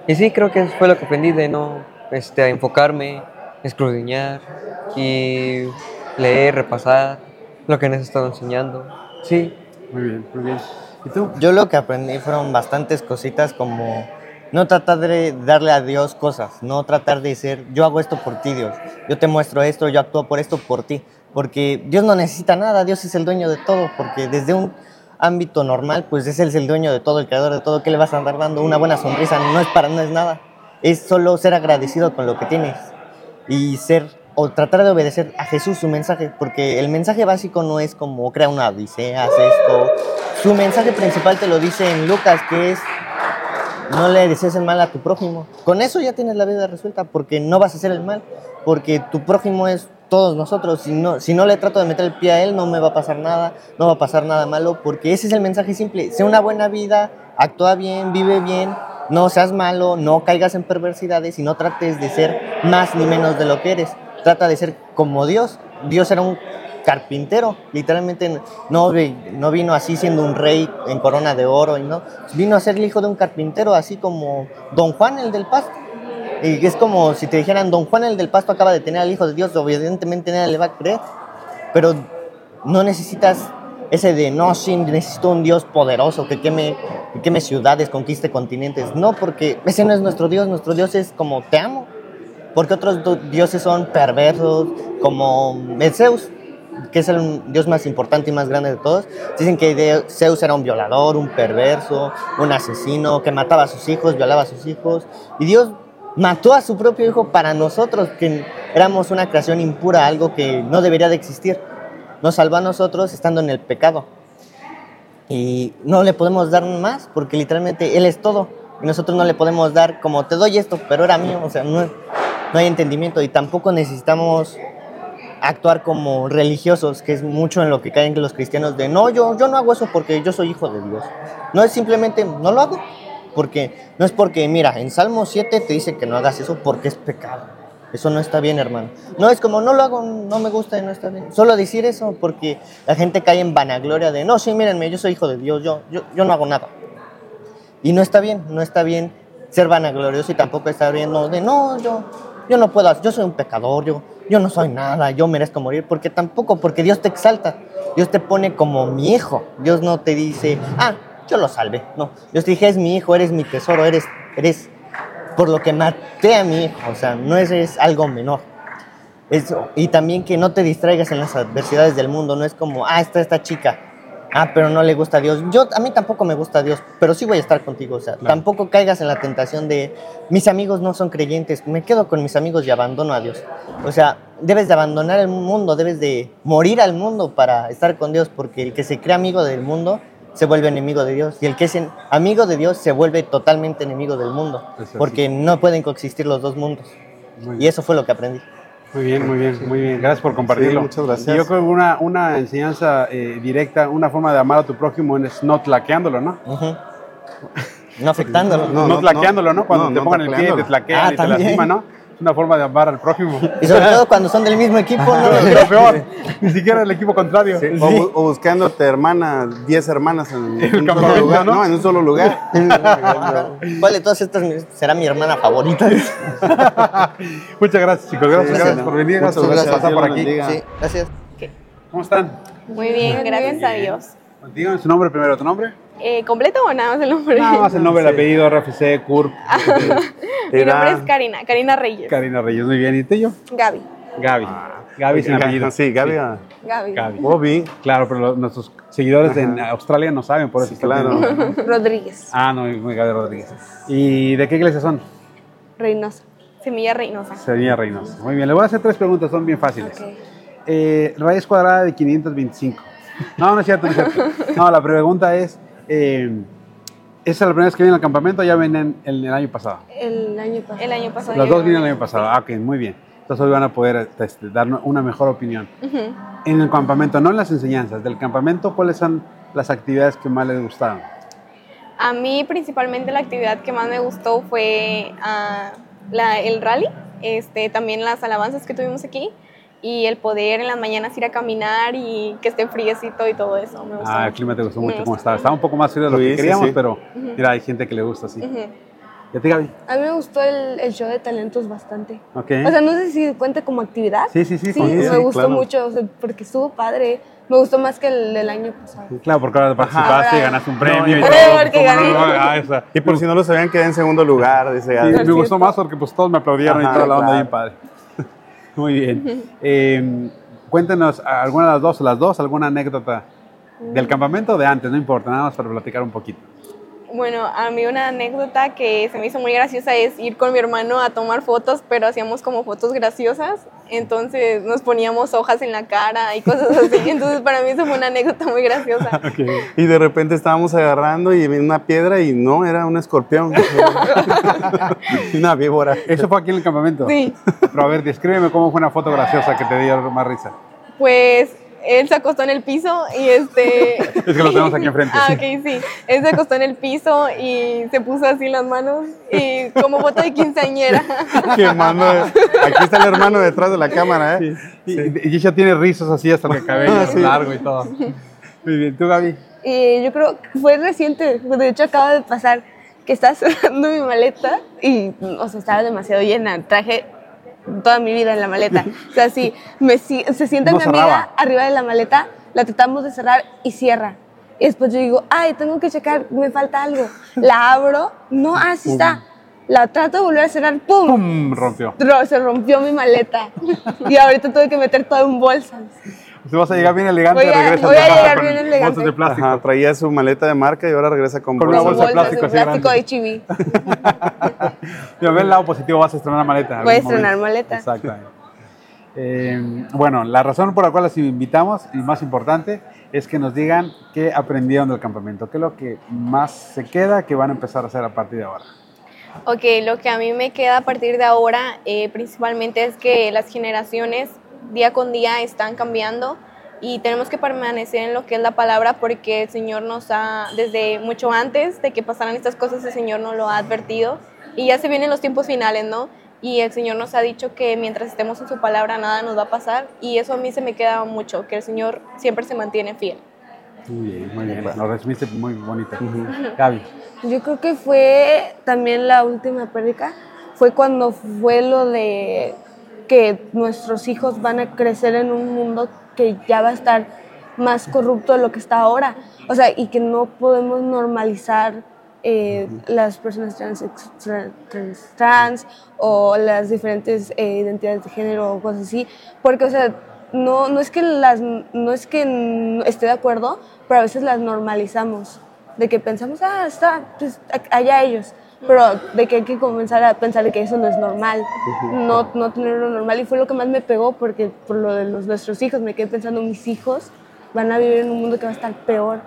Speaker 10: Y sí, creo que fue lo que aprendí de no este, a enfocarme, escudriñar y leer, repasar lo que nos estado enseñando. Sí,
Speaker 5: Muy bien, muy bien. ¿Y tú?
Speaker 9: Yo lo que aprendí fueron bastantes cositas como no tratar de darle a Dios cosas, no tratar de ser, yo hago esto por ti, Dios, yo te muestro esto, yo actúo por esto por ti, porque Dios no necesita nada, Dios es el dueño de todo, porque desde un ámbito normal, pues es Él el dueño de todo, el creador de todo, ¿qué le vas a andar dando? Una buena sonrisa, no es para, nada, es solo ser agradecido con lo que tienes y ser o tratar de obedecer a Jesús su mensaje, porque el mensaje básico no es como crea una odisea, haz esto. Su mensaje principal te lo dice en Lucas, que es no le desees el mal a tu prójimo. Con eso ya tienes la vida resuelta, porque no vas a hacer el mal, porque tu prójimo es todos nosotros. Si no, si no le trato de meter el pie a él, no me va a pasar nada, no va a pasar nada malo, porque ese es el mensaje simple. Sea una buena vida, actúa bien, vive bien, no seas malo, no caigas en perversidades y no trates de ser más ni menos de lo que eres. Trata de ser como Dios. Dios era un carpintero, literalmente no, no vino así siendo un rey en corona de oro, y no, vino a ser el hijo de un carpintero, así como Don Juan el del pasto. Y es como si te dijeran, Don Juan el del pasto acaba de tener al hijo de Dios, evidentemente nadie le va a creer, pero no necesitas ese de, no, sí, necesito un Dios poderoso que queme, que queme ciudades, conquiste continentes. No, porque ese no es nuestro Dios, nuestro Dios es como, te amo. Porque otros dioses son perversos, como el Zeus, que es el dios más importante y más grande de todos. Dicen que Zeus era un violador, un perverso, un asesino, que mataba a sus hijos, violaba a sus hijos. Y Dios mató a su propio hijo para nosotros, que éramos una creación impura, algo que no debería de existir. Nos salvó a nosotros estando en el pecado. Y no le podemos dar más porque literalmente Él es todo. Y nosotros no le podemos dar como te doy esto, pero era mío. O sea, no, no hay entendimiento y tampoco necesitamos actuar como religiosos, que es mucho en lo que caen los cristianos de no, yo, yo no hago eso porque yo soy hijo de Dios. No es simplemente, no lo hago. Porque no es porque, mira, en Salmo 7 te dice que no hagas eso porque es pecado. Eso no está bien, hermano. No es como, no lo hago, no me gusta y no está bien. Solo decir eso porque la gente cae en vanagloria de, no, sí, mírenme, yo soy hijo de Dios, yo, yo, yo no hago nada. Y no está bien, no está bien ser vanaglorioso y tampoco está bien no, de, no, yo, yo no puedo, yo soy un pecador, yo, yo no soy nada, yo merezco morir, porque tampoco, porque Dios te exalta, Dios te pone como mi hijo, Dios no te dice, ah, yo lo salvé, no, Dios te dije, es mi hijo, eres mi tesoro, eres, eres por lo que maté a mi hijo, o sea, no es, es algo menor. Eso, y también que no te distraigas en las adversidades del mundo, no es como, ah, está esta chica, ah, pero no le gusta a Dios. Yo, a mí tampoco me gusta a Dios, pero sí voy a estar contigo, o sea, tampoco caigas en la tentación de, mis amigos no son creyentes, me quedo con mis amigos y abandono a Dios. O sea, debes de abandonar el mundo, debes de morir al mundo para estar con Dios, porque el que se cree amigo del mundo se vuelve enemigo de Dios, y el que es amigo de Dios se vuelve totalmente enemigo del mundo, porque no pueden coexistir los dos mundos. Y eso fue lo que aprendí.
Speaker 5: Muy bien, muy bien, muy bien. Gracias por compartirlo.
Speaker 2: Sí, muchas gracias.
Speaker 5: Y yo creo que una, una enseñanza eh, directa, una forma de amar a tu prójimo es no tlaqueándolo, ¿no?
Speaker 9: No afectándolo.
Speaker 5: No,
Speaker 2: No, no,
Speaker 5: tlaqueándolo, ¿no? Cuando
Speaker 2: no,
Speaker 5: te
Speaker 2: no
Speaker 5: pongan el pie y te tlaquean
Speaker 9: Ah,
Speaker 5: y te lastiman, ¿no? Es una forma de amar al prójimo.
Speaker 9: Y sobre todo cuando son del mismo equipo, ¿no?
Speaker 5: Pero peor, ni siquiera el equipo contrario.
Speaker 2: O, bu- o buscándote hermana, 10 hermanas en,
Speaker 5: el
Speaker 2: un solo lugar,
Speaker 5: ¿no?
Speaker 2: ¿no? En un solo lugar.
Speaker 9: ¿Cuál de todas estas será mi hermana favorita?
Speaker 5: Muchas gracias, chicos. Gracias,
Speaker 9: Sí,
Speaker 5: gracias
Speaker 9: sí.
Speaker 5: por venir. Gracias
Speaker 2: Muchas
Speaker 5: por
Speaker 2: gracias,
Speaker 5: pasar por aquí.
Speaker 9: Sí, gracias.
Speaker 5: ¿Cómo están?
Speaker 11: Muy bien, gracias a Dios.
Speaker 5: Díganme su nombre primero, ¿tu nombre?
Speaker 11: Eh, ¿Completo o nada más el nombre?
Speaker 5: Nada más el nombre, el apellido, RFC, CURP,
Speaker 11: Mi nombre es. Karina, Karina Reyes.
Speaker 5: Karina Reyes. Muy bien. ¿Y tú y yo?
Speaker 11: Gaby.
Speaker 5: Gaby. Gaby sin apellido.
Speaker 2: Sí, Gaby. ah,
Speaker 11: Gaby.
Speaker 5: Gaby.
Speaker 2: Bobby.
Speaker 5: Claro, pero los- nuestros seguidores en Australia no saben, por eso.
Speaker 2: Sí, claro.
Speaker 11: Rodríguez.
Speaker 5: Ah, no, muy Gaby Rodríguez. ¿Y de qué iglesia son?
Speaker 11: Reynosa. Semilla Reynosa.
Speaker 5: Sevilla Reynosa. Muy bien, le voy a hacer tres preguntas, son bien fáciles.
Speaker 11: Ok.
Speaker 5: Eh, raíz cuadrada de 525. No, no es cierto, no es cierto. No, la pregunta es, eh, ¿esa es la primera vez que vienen al campamento o ya vienen el, el año pasado?
Speaker 11: El año pasado. El año pasado.
Speaker 5: Los dos vienen el año pasado. Ah, ok, muy bien. Entonces hoy van a poder este, darnos una mejor opinión. En el campamento, no en las enseñanzas, del campamento, ¿cuáles son las actividades que más les gustaron?
Speaker 11: A mí principalmente la actividad que más me gustó fue ah, la- el rally, este, también las alabanzas que tuvimos aquí y el poder en las mañanas ir a caminar y que esté friecito y todo eso. Me gustó
Speaker 5: Ah, el
Speaker 11: mucho.
Speaker 5: clima te gustó mucho, ¿cómo
Speaker 11: gustó.
Speaker 5: estaba? Estaba un poco más frío de lo
Speaker 2: Sí,
Speaker 5: que queríamos,
Speaker 2: sí.
Speaker 5: pero mira, hay gente que le gusta así.
Speaker 11: Ujú.
Speaker 5: ¿Y a ti, Gaby?
Speaker 12: A mí me gustó el, el show de talentos bastante.
Speaker 5: Ok.
Speaker 12: O sea, no sé si cuenta como actividad.
Speaker 5: Sí, sí, sí,
Speaker 12: Sí,
Speaker 5: sí,
Speaker 12: me
Speaker 5: sí,
Speaker 12: gustó
Speaker 5: claro.
Speaker 12: mucho, o sea, porque estuvo padre. Me gustó más que el del año pasado.
Speaker 5: Claro, porque ahora participaste y ganaste un premio y
Speaker 12: No,
Speaker 5: todo.
Speaker 12: porque
Speaker 5: ¿cómo
Speaker 12: gané.
Speaker 5: no? Ah, esa.
Speaker 2: Y por si no lo sabían, quedé en segundo lugar, dice
Speaker 5: Sí, me gustó más porque pues todos me aplaudieron y
Speaker 2: Ajá,
Speaker 5: toda la onda
Speaker 2: claro.
Speaker 5: bien padre. Muy bien. Eh, cuéntenos alguna de las dos, las dos, alguna anécdota del campamento o de antes, no importa, nada más para platicar un poquito.
Speaker 11: Bueno, a mí una anécdota que se me hizo muy graciosa es ir con mi hermano a tomar fotos, pero hacíamos como fotos graciosas. Entonces nos poníamos hojas en la cara y cosas así. Entonces para mí eso fue una anécdota muy graciosa.
Speaker 2: Y de repente estábamos agarrando y vi una piedra y no, era un escorpión. una víbora.
Speaker 5: Eso fue aquí en el campamento.
Speaker 11: Sí.
Speaker 5: Pero a ver, descríbeme cómo fue una foto graciosa que te dio más risa.
Speaker 11: Pues él se acostó en el piso y este...
Speaker 5: Es que lo tenemos aquí enfrente.
Speaker 11: Ah, ok, sí. Él se acostó en el piso y se puso así las manos y como foto de quinceañera.
Speaker 2: Qué hermano. Aquí está el hermano detrás de la cámara, ¿eh?
Speaker 5: Y, y ella tiene rizos así hasta el cabello
Speaker 2: Ah, sí.
Speaker 5: largo y todo. Muy bien, ¿tú, Gaby?
Speaker 12: Y yo creo que fue reciente, de hecho acaba de pasar que estaba cerrando mi maleta y, o sea, estaba demasiado llena. Traje toda mi vida en la maleta. O sea, sí, me, si- se sienta
Speaker 5: No
Speaker 12: mi amiga
Speaker 5: cerraba.
Speaker 12: arriba de la maleta, la tratamos de cerrar y cierra. Y después yo digo, ay, tengo que checar, me falta algo. La abro, no, ah, sí está. La trato de volver a cerrar, ¡pum!
Speaker 5: ¡Pum! Rompió.
Speaker 12: Ro- Se rompió mi maleta. Y ahorita tuve que meter todo en bolsas.
Speaker 5: Si vas a llegar bien elegante,
Speaker 12: Voy a-
Speaker 5: regresas
Speaker 12: voy a llegar
Speaker 5: con
Speaker 12: bien
Speaker 5: bolsas
Speaker 12: elegante.
Speaker 5: de plástico.
Speaker 2: Ajá, traía su maleta de marca y ahora regresa con,
Speaker 5: Con una
Speaker 2: bolsas.
Speaker 5: bolsa de plástico así
Speaker 12: plástico de chibi.
Speaker 5: Mira, ve el lado positivo, vas a estrenar maleta.
Speaker 12: Voy a estrenar maleta.
Speaker 5: Exactamente. Eh, bueno, la razón por la cual las invitamos, y más importante, es que nos digan qué aprendieron del campamento, qué es lo que más se queda que van a empezar a hacer a partir de ahora.
Speaker 11: Ok, lo que a mí me queda a partir de ahora eh, principalmente es que las generaciones día con día están cambiando y tenemos que permanecer en lo que es la palabra porque el Señor nos ha, desde mucho antes de que pasaran estas cosas, el Señor nos lo ha advertido y ya se vienen los tiempos finales, ¿no? Y el Señor nos ha dicho que mientras estemos en su palabra nada nos va a pasar y eso a mí se me queda mucho, que el Señor siempre se mantiene fiel.
Speaker 5: Muy bien, muy bien. Lo resumiste muy bonito. Gaby.
Speaker 12: Yo creo que fue también la última prédica, fue cuando fue lo de que nuestros hijos van a crecer en un mundo que ya va a estar más corrupto de lo que está ahora. O sea, y que no podemos normalizar eh, las personas trans, trans, trans o las diferentes eh, identidades de género o cosas así. Porque, o sea, no, no, es que las, no es que esté de acuerdo, pero a veces las normalizamos. De que pensamos, ah, está, pues allá ellos. Pero de que hay que comenzar a pensar de que eso no es normal, no, no tenerlo normal. Y fue lo que más me pegó, porque por lo de los, nuestros hijos, me quedé pensando, mis hijos van a vivir en un mundo que va a estar peor.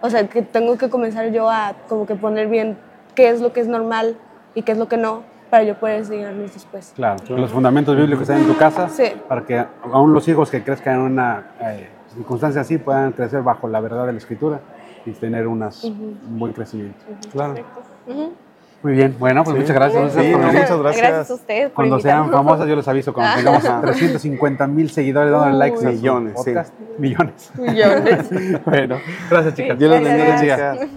Speaker 12: O sea, que tengo que comenzar yo a como que poner bien qué es lo que es normal y qué es lo que no, para yo poder enseñarles después.
Speaker 5: Claro, los fundamentos bíblicos están en tu casa
Speaker 12: Sí.
Speaker 5: para que aún los hijos que crezcan en una eh, circunstancia así puedan crecer bajo la verdad de la escritura y tener unas, un buen crecimiento.
Speaker 2: Claro.
Speaker 5: Muy bien, bueno, pues
Speaker 2: Sí.
Speaker 5: muchas gracias.
Speaker 2: Sí, no, muchas gracias.
Speaker 11: Gracias a ustedes por
Speaker 5: Cuando sean famosas, yo les aviso. Cuando tengamos 350 mil seguidores dándole likes
Speaker 2: Millones, sí.
Speaker 5: Millones.
Speaker 12: Millones.
Speaker 5: bueno, gracias, chicas.
Speaker 2: Dios les bendiga,
Speaker 5: Gracias.
Speaker 2: chicas.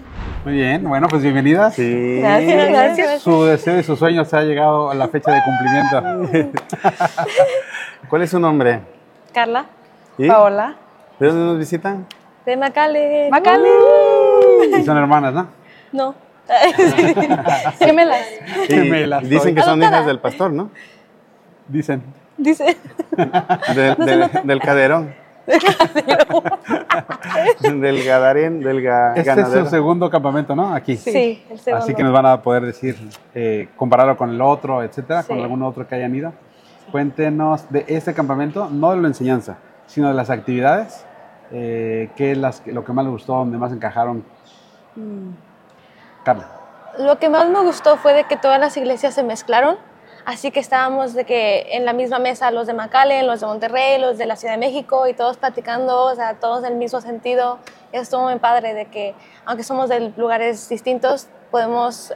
Speaker 5: Muy bien, bueno, pues bienvenidas.
Speaker 2: Sí.
Speaker 12: Gracias, gracias.
Speaker 5: Su deseo y su sueño se ha llegado a la fecha de cumplimiento.
Speaker 2: ¿Cuál es su nombre?
Speaker 13: Carla.
Speaker 2: ¿Y?
Speaker 13: Paola.
Speaker 2: ¿De dónde nos visitan?
Speaker 13: De Macale.
Speaker 12: Macale.
Speaker 5: Y son hermanas, ¿no?
Speaker 13: No. Gemelas.
Speaker 5: Gemelas,
Speaker 2: dicen que son hijas del pastor, ¿no?
Speaker 5: Dicen.
Speaker 13: Dice.
Speaker 2: De- de- del caderón. del gadarén, del ga-
Speaker 5: Este es
Speaker 2: ganadero.
Speaker 5: su segundo campamento, ¿no? Aquí.
Speaker 13: Sí, el segundo.
Speaker 5: Así que nos van a poder decir, eh, compararlo con el otro, etcétera, con
Speaker 13: Sí.
Speaker 5: algún otro que hayan ido. Cuéntenos de este campamento, no de la enseñanza, sino de las actividades. Eh, ¿Qué es las, lo que más les gustó, donde más encajaron?
Speaker 13: Mm.
Speaker 5: Carla.
Speaker 13: Lo que más me gustó fue de que todas las iglesias se mezclaron. Así que estábamos de que en la misma mesa los de McAllen, los de Monterrey, los de la Ciudad de México y todos platicando, o sea, todos del mismo sentido. Estuvo muy padre de que, aunque somos de lugares distintos, podemos,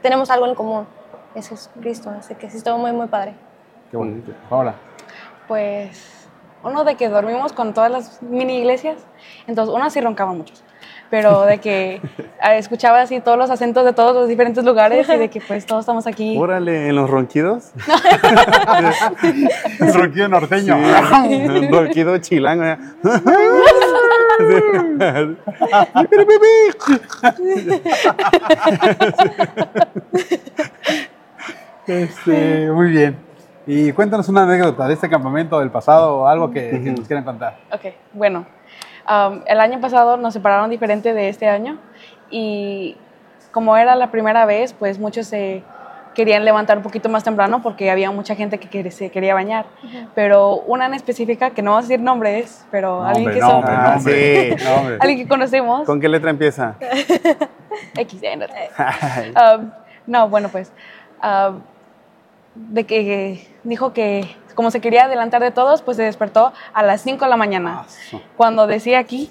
Speaker 13: tenemos algo en común. Ese es Cristo, así que sí estuvo muy, muy padre.
Speaker 5: Qué bonito. Paola.
Speaker 14: Pues uno de que dormimos con todas las mini iglesias, entonces una sí roncaba mucho. Pero de que eh, escuchaba así todos los acentos de todos los diferentes lugares y de que pues todos estamos aquí.
Speaker 2: Órale, en los ronquidos.
Speaker 5: Un ronquido norteño.
Speaker 2: Sí, un ronquido chilango.
Speaker 5: Este, muy bien. Y cuéntanos una anécdota de este campamento del pasado o algo que, que nos quieran contar.
Speaker 14: Ok, bueno, um, el año pasado nos separaron diferente de este año y como era la primera vez, pues muchos se querían levantar un poquito más temprano porque había mucha gente que quer- se quería bañar. Pero una en específica, que no vamos a decir nombres, pero alguien, que son-
Speaker 2: sí.
Speaker 14: alguien que conocemos.
Speaker 2: ¿Con qué letra empieza?
Speaker 14: X, no, Um, no, bueno, pues, de que dijo que como se quería adelantar de todos, pues se despertó a las 5 de la mañana. Cuando decía aquí,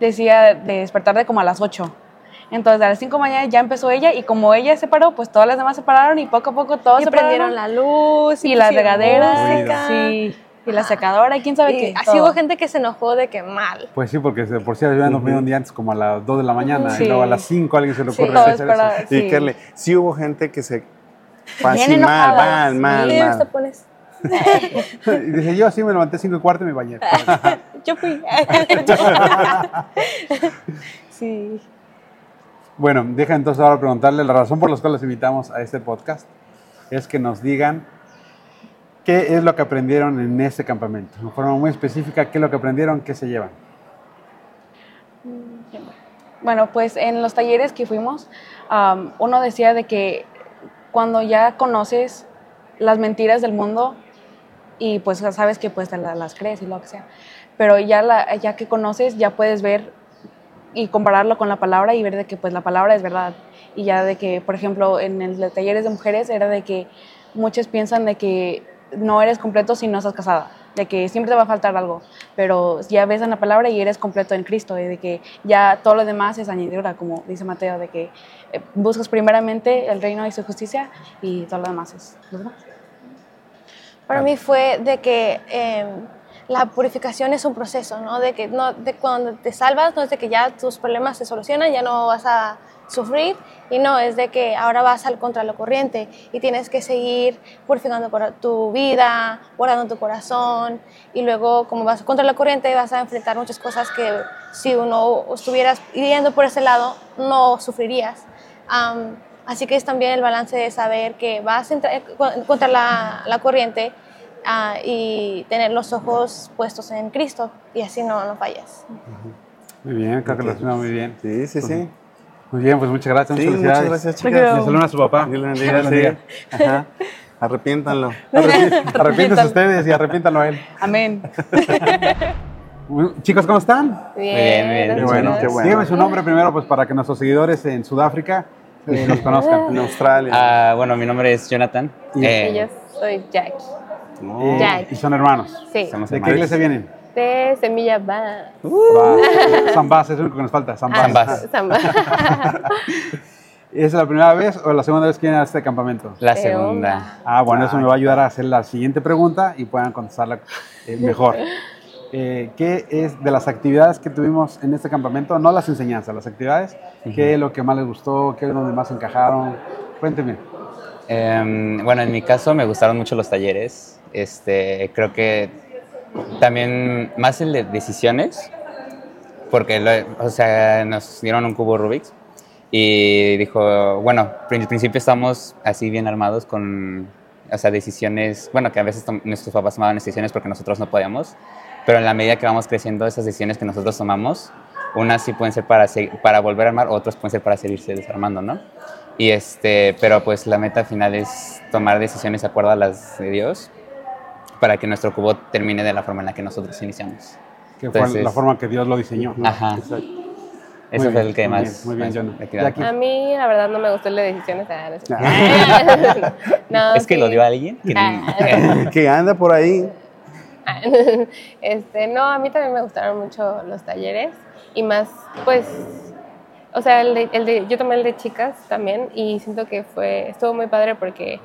Speaker 14: decía de despertar de como a las 8. Entonces, a las 5 de la mañana ya empezó ella y como ella se paró, pues todas las demás se pararon y poco a poco todos
Speaker 13: Y
Speaker 14: se
Speaker 13: prendieron
Speaker 14: pararon.
Speaker 13: la luz.
Speaker 14: y las
Speaker 13: pusieron
Speaker 14: regaderas. Sí, y la secadora y quién sabe
Speaker 13: Y
Speaker 14: qué.
Speaker 13: así
Speaker 14: todo.
Speaker 13: hubo gente que se enojó de que mal.
Speaker 5: Pues sí, porque por sí habían dormido un día antes como a las 2 de la mañana
Speaker 14: Sí.
Speaker 5: y luego a las 5 a alguien se le
Speaker 14: Sí,
Speaker 5: ocurre
Speaker 14: todo
Speaker 5: hacer eso.
Speaker 2: Y
Speaker 14: Sí.
Speaker 2: Kerle, sí hubo gente que se...
Speaker 14: Bien
Speaker 2: Así mal, mal, mal,
Speaker 13: Sí,
Speaker 2: mal.
Speaker 13: te pones.
Speaker 5: Y dice, yo así me levanté 5 y cuarto y me bañé.
Speaker 13: Yo fui.
Speaker 14: Sí.
Speaker 5: Bueno, deja entonces ahora preguntarle la razón por la cual los invitamos a este podcast. Es que nos digan qué es lo que aprendieron en este campamento. De forma muy específica, qué es lo que aprendieron, qué se llevan.
Speaker 14: Bueno, pues en los talleres que fuimos, am, uno decía de que cuando ya conoces las mentiras del mundo y pues ya sabes que pues te la- las crees y lo que sea, pero ya, la, ya que conoces ya puedes ver y compararlo con la palabra y ver de que pues la palabra es verdad. Y ya de que, por ejemplo, en el de talleres de mujeres era de que muchos piensan de que no eres completo si no estás casada, de que siempre te va a faltar algo, pero ya ves en la palabra y eres completo en Cristo, y de que ya todo lo demás es añadidura, como dice Mateo, de que eh, buscas primeramente el reino y su justicia y todo lo demás es lo demás.
Speaker 13: Para mí fue de que eh, la purificación es un proceso, ¿no? De que no, de cuando te salvas no es de que ya tus problemas se solucionan, ya no vas a sufrir, y no, es de que ahora vas al contra la corriente y tienes que seguir purificando tu vida, guardando tu corazón, y luego como vas contra la corriente vas a enfrentar muchas cosas que si uno estuvieras yendo por ese lado no sufrirías. Am, así que es también el balance de saber que vas a entrar con- contra la, la corriente ah, y tener los ojos puestos en Cristo y así no, no fallas.
Speaker 5: Muy bien, creo que lo suena muy bien.
Speaker 2: Sí, sí, sí.
Speaker 5: Muy bien, pues muchas gracias.
Speaker 2: Sí,
Speaker 5: muchas
Speaker 2: gracias, chicas.
Speaker 5: Le saludan a su papá.
Speaker 2: Dios le
Speaker 5: Dios
Speaker 2: bendiga. Ajá. Arrepiéntanlo.
Speaker 5: Arrepi- Arrepiéntanse ustedes y arrepiéntanlo a él.
Speaker 14: Amén.
Speaker 5: Chicos, ¿cómo están?
Speaker 13: Bien,
Speaker 15: bien, muy bien.
Speaker 5: Qué bueno.
Speaker 2: Qué bueno.
Speaker 5: Dígame su nombre primero, pues para que nuestros seguidores en Sudáfrica eh, los conozcan.
Speaker 2: En Australia.
Speaker 15: Ah, bueno, mi nombre es Jonathan.
Speaker 5: Y-
Speaker 15: Eh,
Speaker 16: Y yo soy Jackie.
Speaker 5: Eh,
Speaker 16: Jack.
Speaker 5: y son hermanos.
Speaker 16: Sí.
Speaker 15: somos
Speaker 5: ¿De qué
Speaker 15: hermanos.
Speaker 5: iglesia vienen?
Speaker 16: De Semilla Va.
Speaker 5: Va. San Bas, es lo único que nos falta. San Bas.
Speaker 15: San Bas.
Speaker 16: Samba.
Speaker 5: ¿Es la primera vez o la segunda vez que vienen a este campamento?
Speaker 15: La segunda.
Speaker 5: Ah, bueno, eso me va a ayudar a hacer la siguiente pregunta y puedan contestarla eh, mejor. Eh, ¿Qué es de las actividades que tuvimos en este campamento? No las enseñanzas, las actividades. ¿Qué es lo que más les gustó? ¿Qué es donde más encajaron? Cuéntenme.
Speaker 15: Em, bueno, en mi caso me gustaron mucho los talleres. Este, creo que también más el de decisiones, porque lo- o sea, nos dieron un cubo Rubik's y dijo, bueno, en principio estamos así bien armados con, o sea, decisiones, bueno, que a veces nuestros papás tomaban decisiones porque nosotros no podíamos, pero en la medida que vamos creciendo, esas decisiones que nosotros tomamos, unas sí pueden ser para, para volver a armar, otras pueden ser para seguirse desarmando, ¿no? Y este, pero pues la meta final es tomar decisiones de acuerdo a las de Dios para que nuestro cubo termine de la forma en la que nosotros iniciamos.
Speaker 5: Que fue
Speaker 15: Entonces-
Speaker 5: la forma que Dios lo diseñó.
Speaker 15: Ajá.
Speaker 5: Exacto.
Speaker 15: Ese
Speaker 5: Muy
Speaker 15: fue
Speaker 5: bien,
Speaker 15: el que
Speaker 5: muy
Speaker 15: más.
Speaker 5: bien, muy bien,
Speaker 15: más.
Speaker 16: A mí, la verdad, no me gustó el de decisiones. Ah, no es. No,
Speaker 15: es que
Speaker 16: sí.
Speaker 15: lo dio a alguien. que-
Speaker 16: Ah.
Speaker 2: que anda por ahí.
Speaker 16: Este, no, a mí también me gustaron mucho los talleres y más, pues, o sea, el el de- yo tomé el de chicas también y siento que fue, estuvo muy padre porque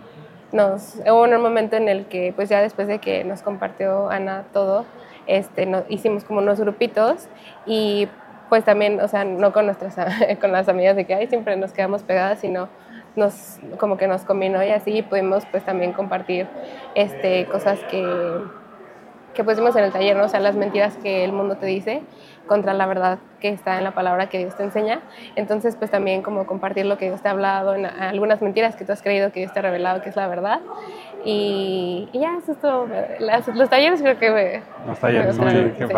Speaker 16: nos, hubo un momento en el que, pues ya después de que nos compartió Ana todo, este, no- hicimos como unos grupitos y pues también, o sea, no con nuestras con las amigas de que ay, siempre nos quedamos pegadas, sino nos como que nos combinó y así pudimos pues también compartir este cosas que que pusimos en el taller, ¿no? O sea, las mentiras que el mundo te dice contra la verdad que está en la palabra que Dios te enseña. Entonces, pues también como compartir lo que Dios te ha hablado, en algunas mentiras que tú has creído que Dios te ha revelado que es la verdad. Y, y ya, eso es todo. Las- los talleres creo que... me-
Speaker 5: Los talleres,
Speaker 16: me gustaron,
Speaker 5: qué
Speaker 16: sí.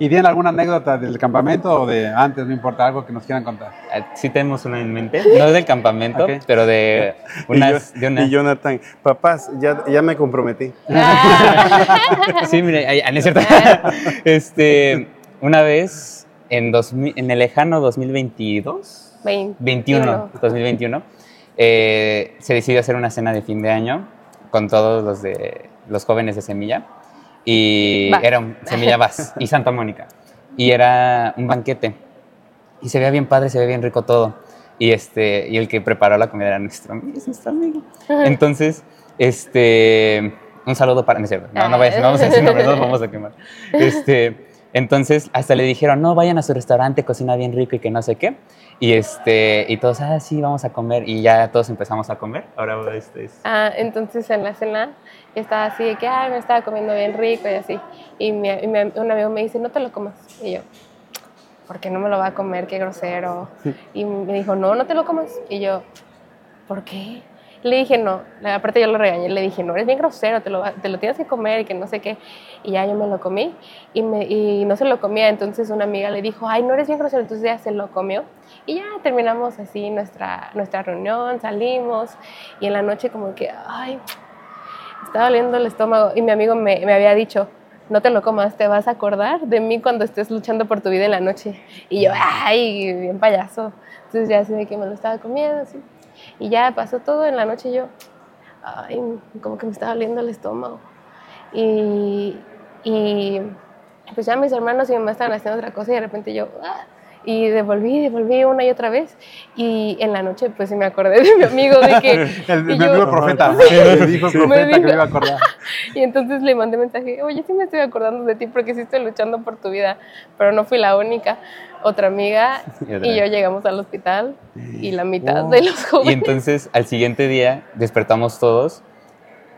Speaker 5: ¿Y tienen alguna anécdota del campamento o de antes, no importa, algo que nos quieran contar?
Speaker 15: Eh, Sí tenemos una en mente, no del campamento, pero de
Speaker 2: Y
Speaker 15: unas...
Speaker 2: yo-
Speaker 15: de una-
Speaker 2: y Jonathan, papás, ya, ya me comprometí.
Speaker 15: Sí, mire, ah, no es cierto. este, una vez, en, 2000 en el lejano 2022, 21, 2021, eh, se decidió hacer una cena de fin de año con todos los de los jóvenes de Semilla y era un- Semilla Vaz y Santa Mónica y era un banquete y se veía bien padre, se veía bien rico todo y este y el que preparó la comida era nuestro amigo, es nuestro amigo. Entonces, este un saludo para no, no, no, vayas- no vamos a decir nombres, no los vamos a quemar. Este, entonces, hasta le dijeron, no, vayan a su restaurante, cocina bien rico y que no sé qué. Y, este, y todos, ah, sí, vamos a comer. Y ya todos empezamos a comer. Ahora este es...
Speaker 16: Ah, entonces en la cena yo estaba así de que, ay, me estaba comiendo bien rico y así. Y, mi, y mi- un amigo me dice, no te lo comas. Y yo, ¿por qué no me lo va a comer? Qué grosero. Y me dijo, no, no te lo comas. Y yo, ¿por qué? Le dije, no, aparte yo lo regañé, le dije, no, eres bien grosero, te lo, te lo tienes que comer y que no sé qué. Y ya yo me lo comí y, me, y no se lo comía, entonces una amiga le dijo, ay, no eres bien grosero, entonces ya se lo comió. Y ya terminamos así nuestra, nuestra reunión, salimos y en la noche como que, ay, estaba doliendo el estómago y mi amigo me, me había dicho, no te lo comas, te vas a acordar de mí cuando estés luchando por tu vida en la noche. Y yo, ay, bien payaso. Entonces ya así de que me lo estaba comiendo, así. Y ya pasó todo en la noche y yo, ay, como que me estaba doliendo el estómago. Y, y pues ya mis hermanos y mi mamá estaban haciendo otra cosa y de repente yo, "Ah", y devolví, devolví una y otra vez. Y en la noche pues sí me acordé de mi amigo de que...
Speaker 5: El,
Speaker 16: y
Speaker 5: mi
Speaker 16: yo-
Speaker 5: amigo profeta.
Speaker 16: Sí.
Speaker 5: Le dijo el
Speaker 16: Me
Speaker 5: profeta que
Speaker 16: dijo-
Speaker 5: me iba a acordar.
Speaker 16: y entonces le mandé mensaje, oye, sí me estoy acordando de ti porque sí estoy luchando por tu vida, pero no fui la única. Otra amiga
Speaker 15: Y otra
Speaker 16: y yo llegamos al hospital y la mitad
Speaker 15: Oh.
Speaker 16: de los
Speaker 15: Y
Speaker 16: jóvenes.
Speaker 15: entonces al siguiente día despertamos todos.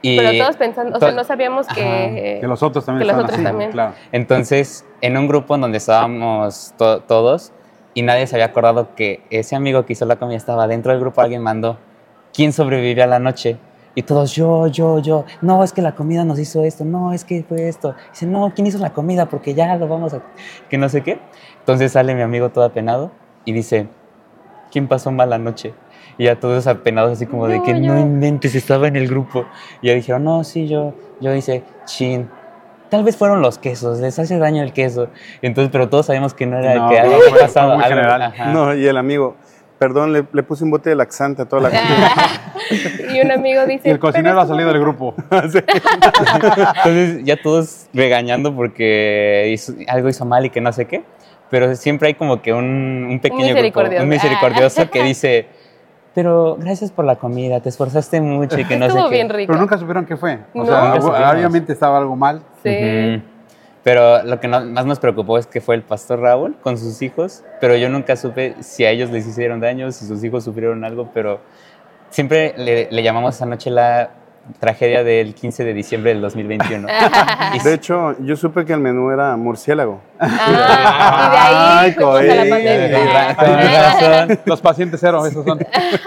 Speaker 15: Y
Speaker 16: pero todos pensando, o sea, no sabíamos que...
Speaker 5: Que los otros también
Speaker 16: que los otros
Speaker 5: así,
Speaker 16: también.
Speaker 5: claro.
Speaker 15: Entonces, en un grupo en donde estábamos to- todos y nadie se había acordado que ese amigo que hizo la comida estaba dentro del grupo, alguien mandó, ¿quién sobrevivió a la noche? Y todos, yo, yo, yo, no, es que la comida nos hizo esto, no, es que fue esto. Dice, no, ¿quién hizo la comida? Porque ya lo vamos a... que no sé qué. Entonces sale mi amigo todo apenado y dice, ¿quién pasó mala noche? Y ya todos apenados así como de
Speaker 16: No,
Speaker 15: que no
Speaker 16: yo.
Speaker 15: inventes, estaba en el grupo. Y ya dijeron, no, sí, yo, yo hice, chin. Tal vez fueron los quesos, les hace daño el queso. Entonces, pero todos sabemos que no era
Speaker 2: No,
Speaker 15: que
Speaker 2: no,
Speaker 15: algo pasado.
Speaker 2: muy
Speaker 15: algo-
Speaker 2: general. No, y el amigo, perdón, le, le puse un bote de laxante a toda la gente.
Speaker 16: Y un amigo dice...
Speaker 5: Y el cocinero
Speaker 16: "Pero
Speaker 5: ha salido del grupo.
Speaker 15: Entonces, ya todos regañando porque hizo- algo hizo mal y que no sé qué. Pero siempre hay como que un, un pequeño grupo,
Speaker 16: misericordioso.
Speaker 15: un misericordioso que dice, pero gracias por la comida, te esforzaste mucho y que no
Speaker 16: Estuvo
Speaker 15: sé qué.
Speaker 16: bien rico.
Speaker 5: Pero nunca supieron qué fue. O
Speaker 16: No.
Speaker 5: sea, obviamente estaba algo mal.
Speaker 16: Sí.
Speaker 15: Pero lo que no- más nos preocupó es que fue el pastor Raúl con sus hijos, pero yo nunca supe si a ellos les hicieron daño, si sus hijos sufrieron algo, pero siempre le, le llamamos esa noche la tragedia del 15 de diciembre del 2021. Y
Speaker 2: De hecho, yo supe que el menú era murciélago.
Speaker 16: Ah, y de ahí
Speaker 2: Ay,
Speaker 16: a la pandemia.
Speaker 15: Razón.
Speaker 5: Los pacientes cero, esos son.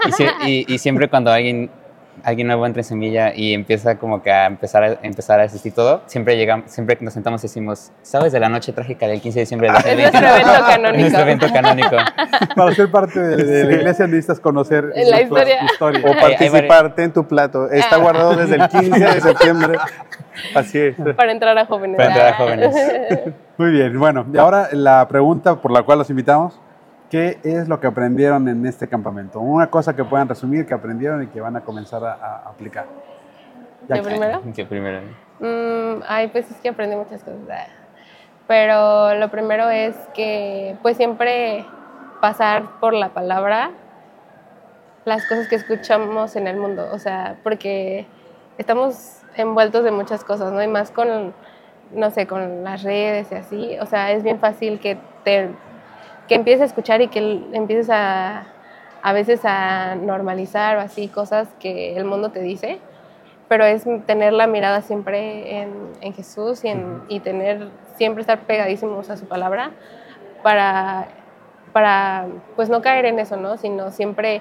Speaker 15: Y, sie- y- y siempre cuando alguien, alguien nuevo entra en semilla y empieza como que a empezar a, empezar a asistir todo, siempre llegamos, siempre que nos sentamos y decimos, ¿sabes de la noche trágica del 15 de diciembre del
Speaker 16: Es
Speaker 15: 2021?
Speaker 16: nuestro evento canónico.
Speaker 15: Es nuestro evento canónico.
Speaker 5: Para ser parte de, de la iglesia necesitas conocer
Speaker 16: la historia.
Speaker 5: tu historia.
Speaker 2: O participarte en tu plato. Está guardado desde el 15 de septiembre. Así es.
Speaker 16: Para entrar a jóvenes.
Speaker 15: Para entrar a jóvenes.
Speaker 5: Muy bien, bueno, y ahora la pregunta por la cual los invitamos, ¿qué es lo que aprendieron en este campamento? Una cosa que puedan resumir que aprendieron y que van a comenzar a, a aplicar.
Speaker 16: ¿Yo primero?
Speaker 15: Yo primero.
Speaker 16: Mm, ay, pues es que aprendí muchas cosas. Ah. Pero lo primero es que, pues siempre pasar por la palabra las cosas que escuchamos en el mundo. O sea, porque estamos envueltos de muchas cosas, ¿no? Y más con, no sé, con las redes y así. O sea, es bien fácil que te que empieces a escuchar y que empieces a, a veces a normalizar o así cosas que el mundo te dice, pero es tener la mirada siempre en, en Jesús y, en, y tener, siempre estar pegadísimos a su palabra para, para pues no caer en eso, ¿no? Sino siempre,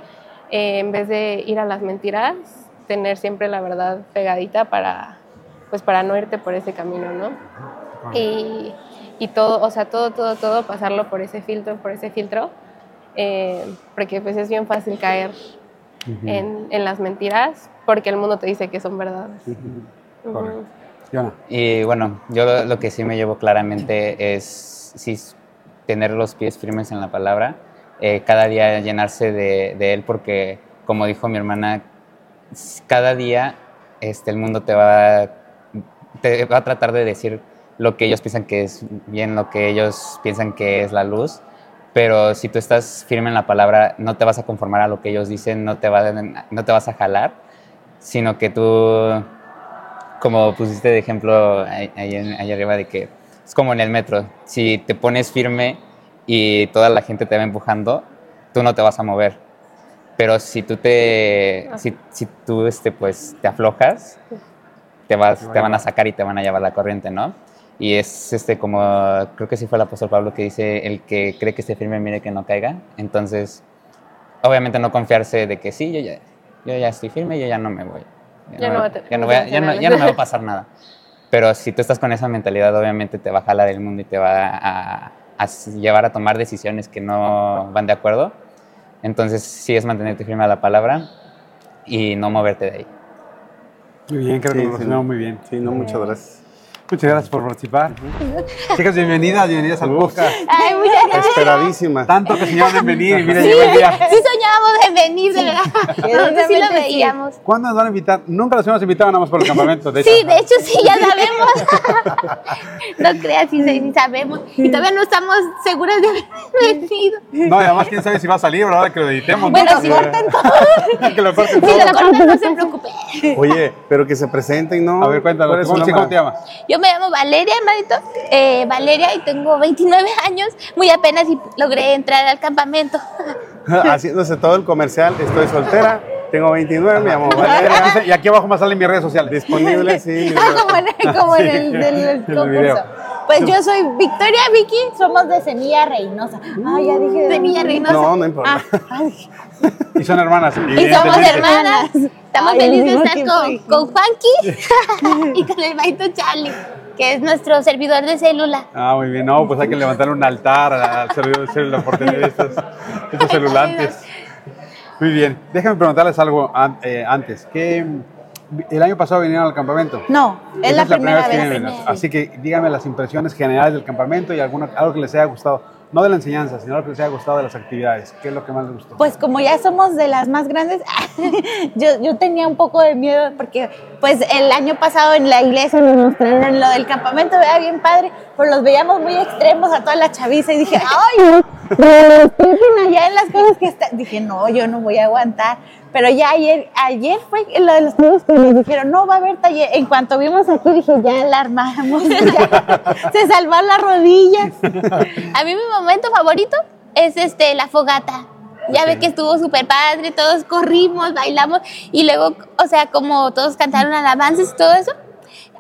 Speaker 16: eh, en vez de ir a las mentiras, tener siempre la verdad pegadita para, pues para no irte por ese camino, ¿no? Y, y todo, o sea, todo, todo, todo, pasarlo por ese filtro, por ese filtro, eh, porque pues es bien fácil caer en, en las mentiras, porque el mundo te dice que son verdades. Ujú.
Speaker 15: Y bueno, yo lo, lo que sí me llevo claramente es sí, tener los pies firmes en la palabra, eh, cada día llenarse de, de Él, porque como dijo mi hermana, cada día este, el mundo te va, te va a tratar de decir lo que ellos piensan que es bien, lo que ellos piensan que es la luz, pero si tú estás firme en la palabra, no te vas a conformar a lo que ellos dicen, no te, va, no te vas a jalar, sino que tú como pusiste de ejemplo ahí, ahí arriba de que es como en el metro, si te pones firme y toda la gente te va empujando, tú no te vas a mover. Pero si tú te, si, si tú este, pues, te aflojas, te, vas, te van a sacar y te van a llevar la corriente, ¿no? Y es este como, creo que sí fue el apóstol Pablo que dice, el que cree que esté firme, mire que no caiga. Entonces, obviamente no confiarse de que sí, yo ya, yo ya estoy firme, yo ya no me voy.
Speaker 16: Ya no va a
Speaker 15: ya no
Speaker 16: no
Speaker 15: voy a-
Speaker 16: te
Speaker 15: ya no-
Speaker 16: nada.
Speaker 15: ya no me va a pasar nada. Pero si tú estás con esa mentalidad, obviamente te va a jalar el mundo y te va a, llevar a tomar decisiones que no van de acuerdo. Entonces, sí es mantenerte firme a la palabra y no moverte de ahí.
Speaker 5: Muy bien, creo que
Speaker 2: Sí,
Speaker 5: lo
Speaker 2: sí, no.
Speaker 5: muy bien.
Speaker 2: Sí, no, muchas gracias.
Speaker 5: Muchas gracias por participar. Chicas, bienvenidas, bienvenidas al podcast.
Speaker 8: Ay, muchas gracias.
Speaker 2: Esperadísima.
Speaker 5: Tanto que soñaban en venir y mira,
Speaker 8: Sí,
Speaker 5: llegó el día.
Speaker 8: sí soñábamos en venir, de verdad. Sí lo veíamos.
Speaker 5: ¿Cuándo nos van a invitar? Nunca los hemos invitado nada más por el campamento. De hecho.
Speaker 8: Sí, de hecho sí, ya sabemos. no creas, sí, sí sabemos. Y todavía no estamos seguras de haber venido.
Speaker 5: No, y además, quién sabe si va a salir, ¿verdad? Que lo editemos. ¿no?
Speaker 8: Bueno, si corten
Speaker 5: que lo corten
Speaker 8: Si
Speaker 5: todo.
Speaker 8: lo cortan, no se preocupe.
Speaker 2: Oye, pero que se presenten, ¿no?
Speaker 5: A ver, cuéntanos,
Speaker 2: ¿Cuál es su
Speaker 5: ¿cómo, sí,
Speaker 2: nombre?
Speaker 5: ¿cómo te llamas?
Speaker 8: Yo me llamo Valeria, hermanito. Eh, Valeria y tengo 29 años. Muy apenas y logré entrar al campamento.
Speaker 2: Haciéndose todo el comercial, estoy soltera, tengo 29, me llamo Valeria.
Speaker 5: Y aquí abajo más salen mis redes sociales.
Speaker 2: Disponible, sí.
Speaker 12: como en, como en el del
Speaker 5: en el
Speaker 12: concurso.
Speaker 5: video.
Speaker 12: Pues yo soy Victoria Vicky, somos de Semilla Reinosa. Ah, ya dije de
Speaker 8: Semilla Reinosa.
Speaker 2: No, no importa.
Speaker 5: Y son hermanas.
Speaker 8: Y somos hermanas. Estamos
Speaker 12: Ay,
Speaker 8: felices de estar
Speaker 12: que
Speaker 8: con, con Juanqui y con el maito Charlie, que es nuestro servidor de célula.
Speaker 5: Ah, muy bien. No, pues hay que levantar un altar al servidor de célula por tener estos, estos celulantes. Muy bien. Déjame preguntarles algo eh, antes. ¿Qué, ¿El año pasado vinieron al campamento?
Speaker 12: No, es
Speaker 5: Esa
Speaker 12: la primera
Speaker 5: que
Speaker 12: vez.
Speaker 5: vienen. Así que díganme las impresiones generales del campamento y alguna, algo que les haya gustado. No de la enseñanza, sino algo que les haya gustado de las actividades. ¿Qué es lo que más les gustó?
Speaker 12: Pues como ya somos de las más grandes, yo, yo tenía un poco de miedo porque pues el año pasado en la iglesia nos mostraron lo del campamento, era bien padre, pero los veíamos muy extremos a toda la chaviza y dije, ay, respeten allá en las cosas que están. Dije, no, yo no voy a aguantar. Pero ya ayer, ayer fue lo de los niños que nos dijeron, no va a haber taller. En cuanto vimos aquí, dije, ya la armamos. ya. Se salvó las rodillas.
Speaker 8: A mí mi momento favorito es este la fogata. Ya ve que estuvo súper padre, todos corrimos, bailamos y luego, o sea, como todos cantaron alabanzas y todo eso,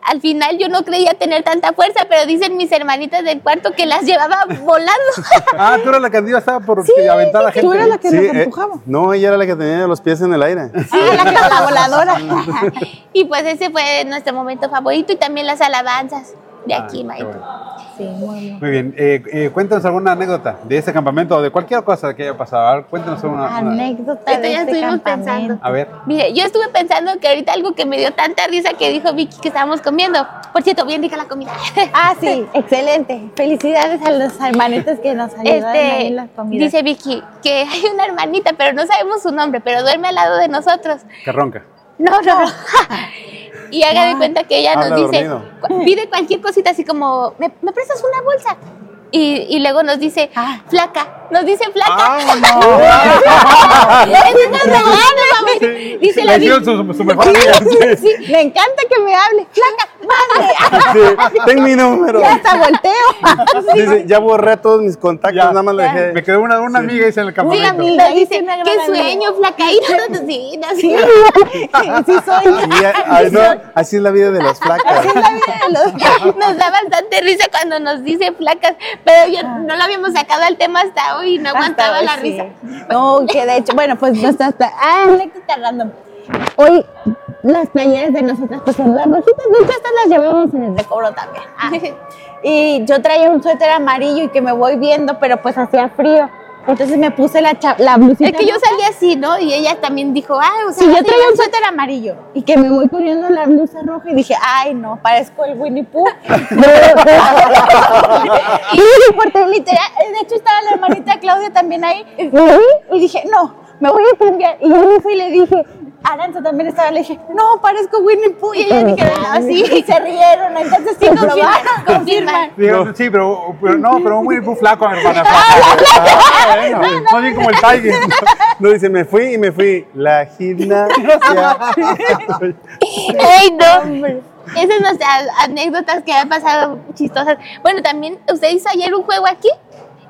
Speaker 8: al final yo no creía tener tanta fuerza, pero dicen mis hermanitas del cuarto que las llevaba volando.
Speaker 5: Ah, tú eras la que andaba estaba por aventar a la gente.
Speaker 2: Sí, eh, no, ella era la que tenía los pies en el aire.
Speaker 8: la, la voladora. y pues ese fue nuestro momento favorito y también las alabanzas de aquí,
Speaker 5: qué
Speaker 8: maestro.
Speaker 12: Sí, muy bien.
Speaker 5: Muy bien. Eh, eh, cuéntanos alguna anécdota de este campamento o de cualquier cosa que haya pasado. A ver, cuéntanos una. una-
Speaker 12: Anécdota
Speaker 8: Ahorita
Speaker 12: de
Speaker 8: ya
Speaker 12: este
Speaker 8: estuvimos
Speaker 12: campamento.
Speaker 8: pensando.
Speaker 5: A ver.
Speaker 8: Mire, yo estuve pensando que ahorita algo que me dio tanta risa que dijo Vicky que estábamos comiendo. Por cierto, bien rica la comida.
Speaker 12: Ah, sí, excelente. Felicidades a los hermanitos que nos ayudaron ahí
Speaker 8: Este,
Speaker 12: en las comidas.
Speaker 8: dice Vicky que hay una hermanita, pero no sabemos su nombre, pero duerme al lado de nosotros.
Speaker 5: Que ronca.
Speaker 8: No, no. y haga de cuenta que ella nos dice,
Speaker 5: dormido.
Speaker 8: pide cualquier cosita así como, ¿me, me prestas una bolsa? Y, y luego nos dice, flaca, nos dice flaca. Nuestro regalo, mami. Dice la Biblia.
Speaker 5: sí.
Speaker 17: Sí, me encanta que me hable. Flaca, madre.
Speaker 2: Sí, ten mi número.
Speaker 17: Ya hasta volteo.
Speaker 2: Dice, ya borré todos mis contactos,
Speaker 5: Ya.
Speaker 2: nada más le dejé.
Speaker 5: Me quedó una, una amiga dice en el
Speaker 8: Sí,
Speaker 5: campamento.
Speaker 8: amiga, dice,
Speaker 17: una gran
Speaker 8: qué
Speaker 17: amiga.
Speaker 8: sueño, flaca. Sí, sí.
Speaker 17: Sí soy.
Speaker 2: No, así es la vida de las flacas.
Speaker 17: Así es la vida de los...
Speaker 8: Nos da bastante risa cuando nos dice flacas, pero yo no lo habíamos sacado al tema hasta hoy y no aguantaba
Speaker 17: Hasta
Speaker 8: la
Speaker 17: hoy, sí.
Speaker 8: risa.
Speaker 17: No, que de hecho, bueno, pues nuestras pla- ah, anécdota random. Hoy las playeras de nosotras pues son las rojitas, de hecho estas las llevamos en el recobro también. Ah. Y yo traía un suéter amarillo y que me voy viendo, pero pues hacía frío. Entonces me puse la, cha- la blusita.
Speaker 8: Es que yo salí así, ¿no? Y ella también dijo, ah, o sea,
Speaker 17: Sí, yo traía un suéter amarillo y que me voy poniendo la blusa roja y dije, ay, no, parezco el Winnie Pooh. y porque literal, de hecho estaba la hermanita Claudia también ahí. Y, y dije, no, me voy a cambiar. Y yo me fui y le dije, Aranza también estaba, le dije, no, parezco Winnie Pooh. Y ella dijeron, no, sí, y se rieron. Entonces sí,
Speaker 8: Confirman,
Speaker 17: confirman.
Speaker 5: Digo, Sí, pero, pero no, pero muy, muy flaco, hermana. Ah, bueno, Más bien como el Tiger.
Speaker 2: No, dice, me fui y me fui. La gimnasia.
Speaker 8: Ay, no. Esas son nuestras anécdotas que han pasado chistosas. Bueno, también usted hizo ayer un juego aquí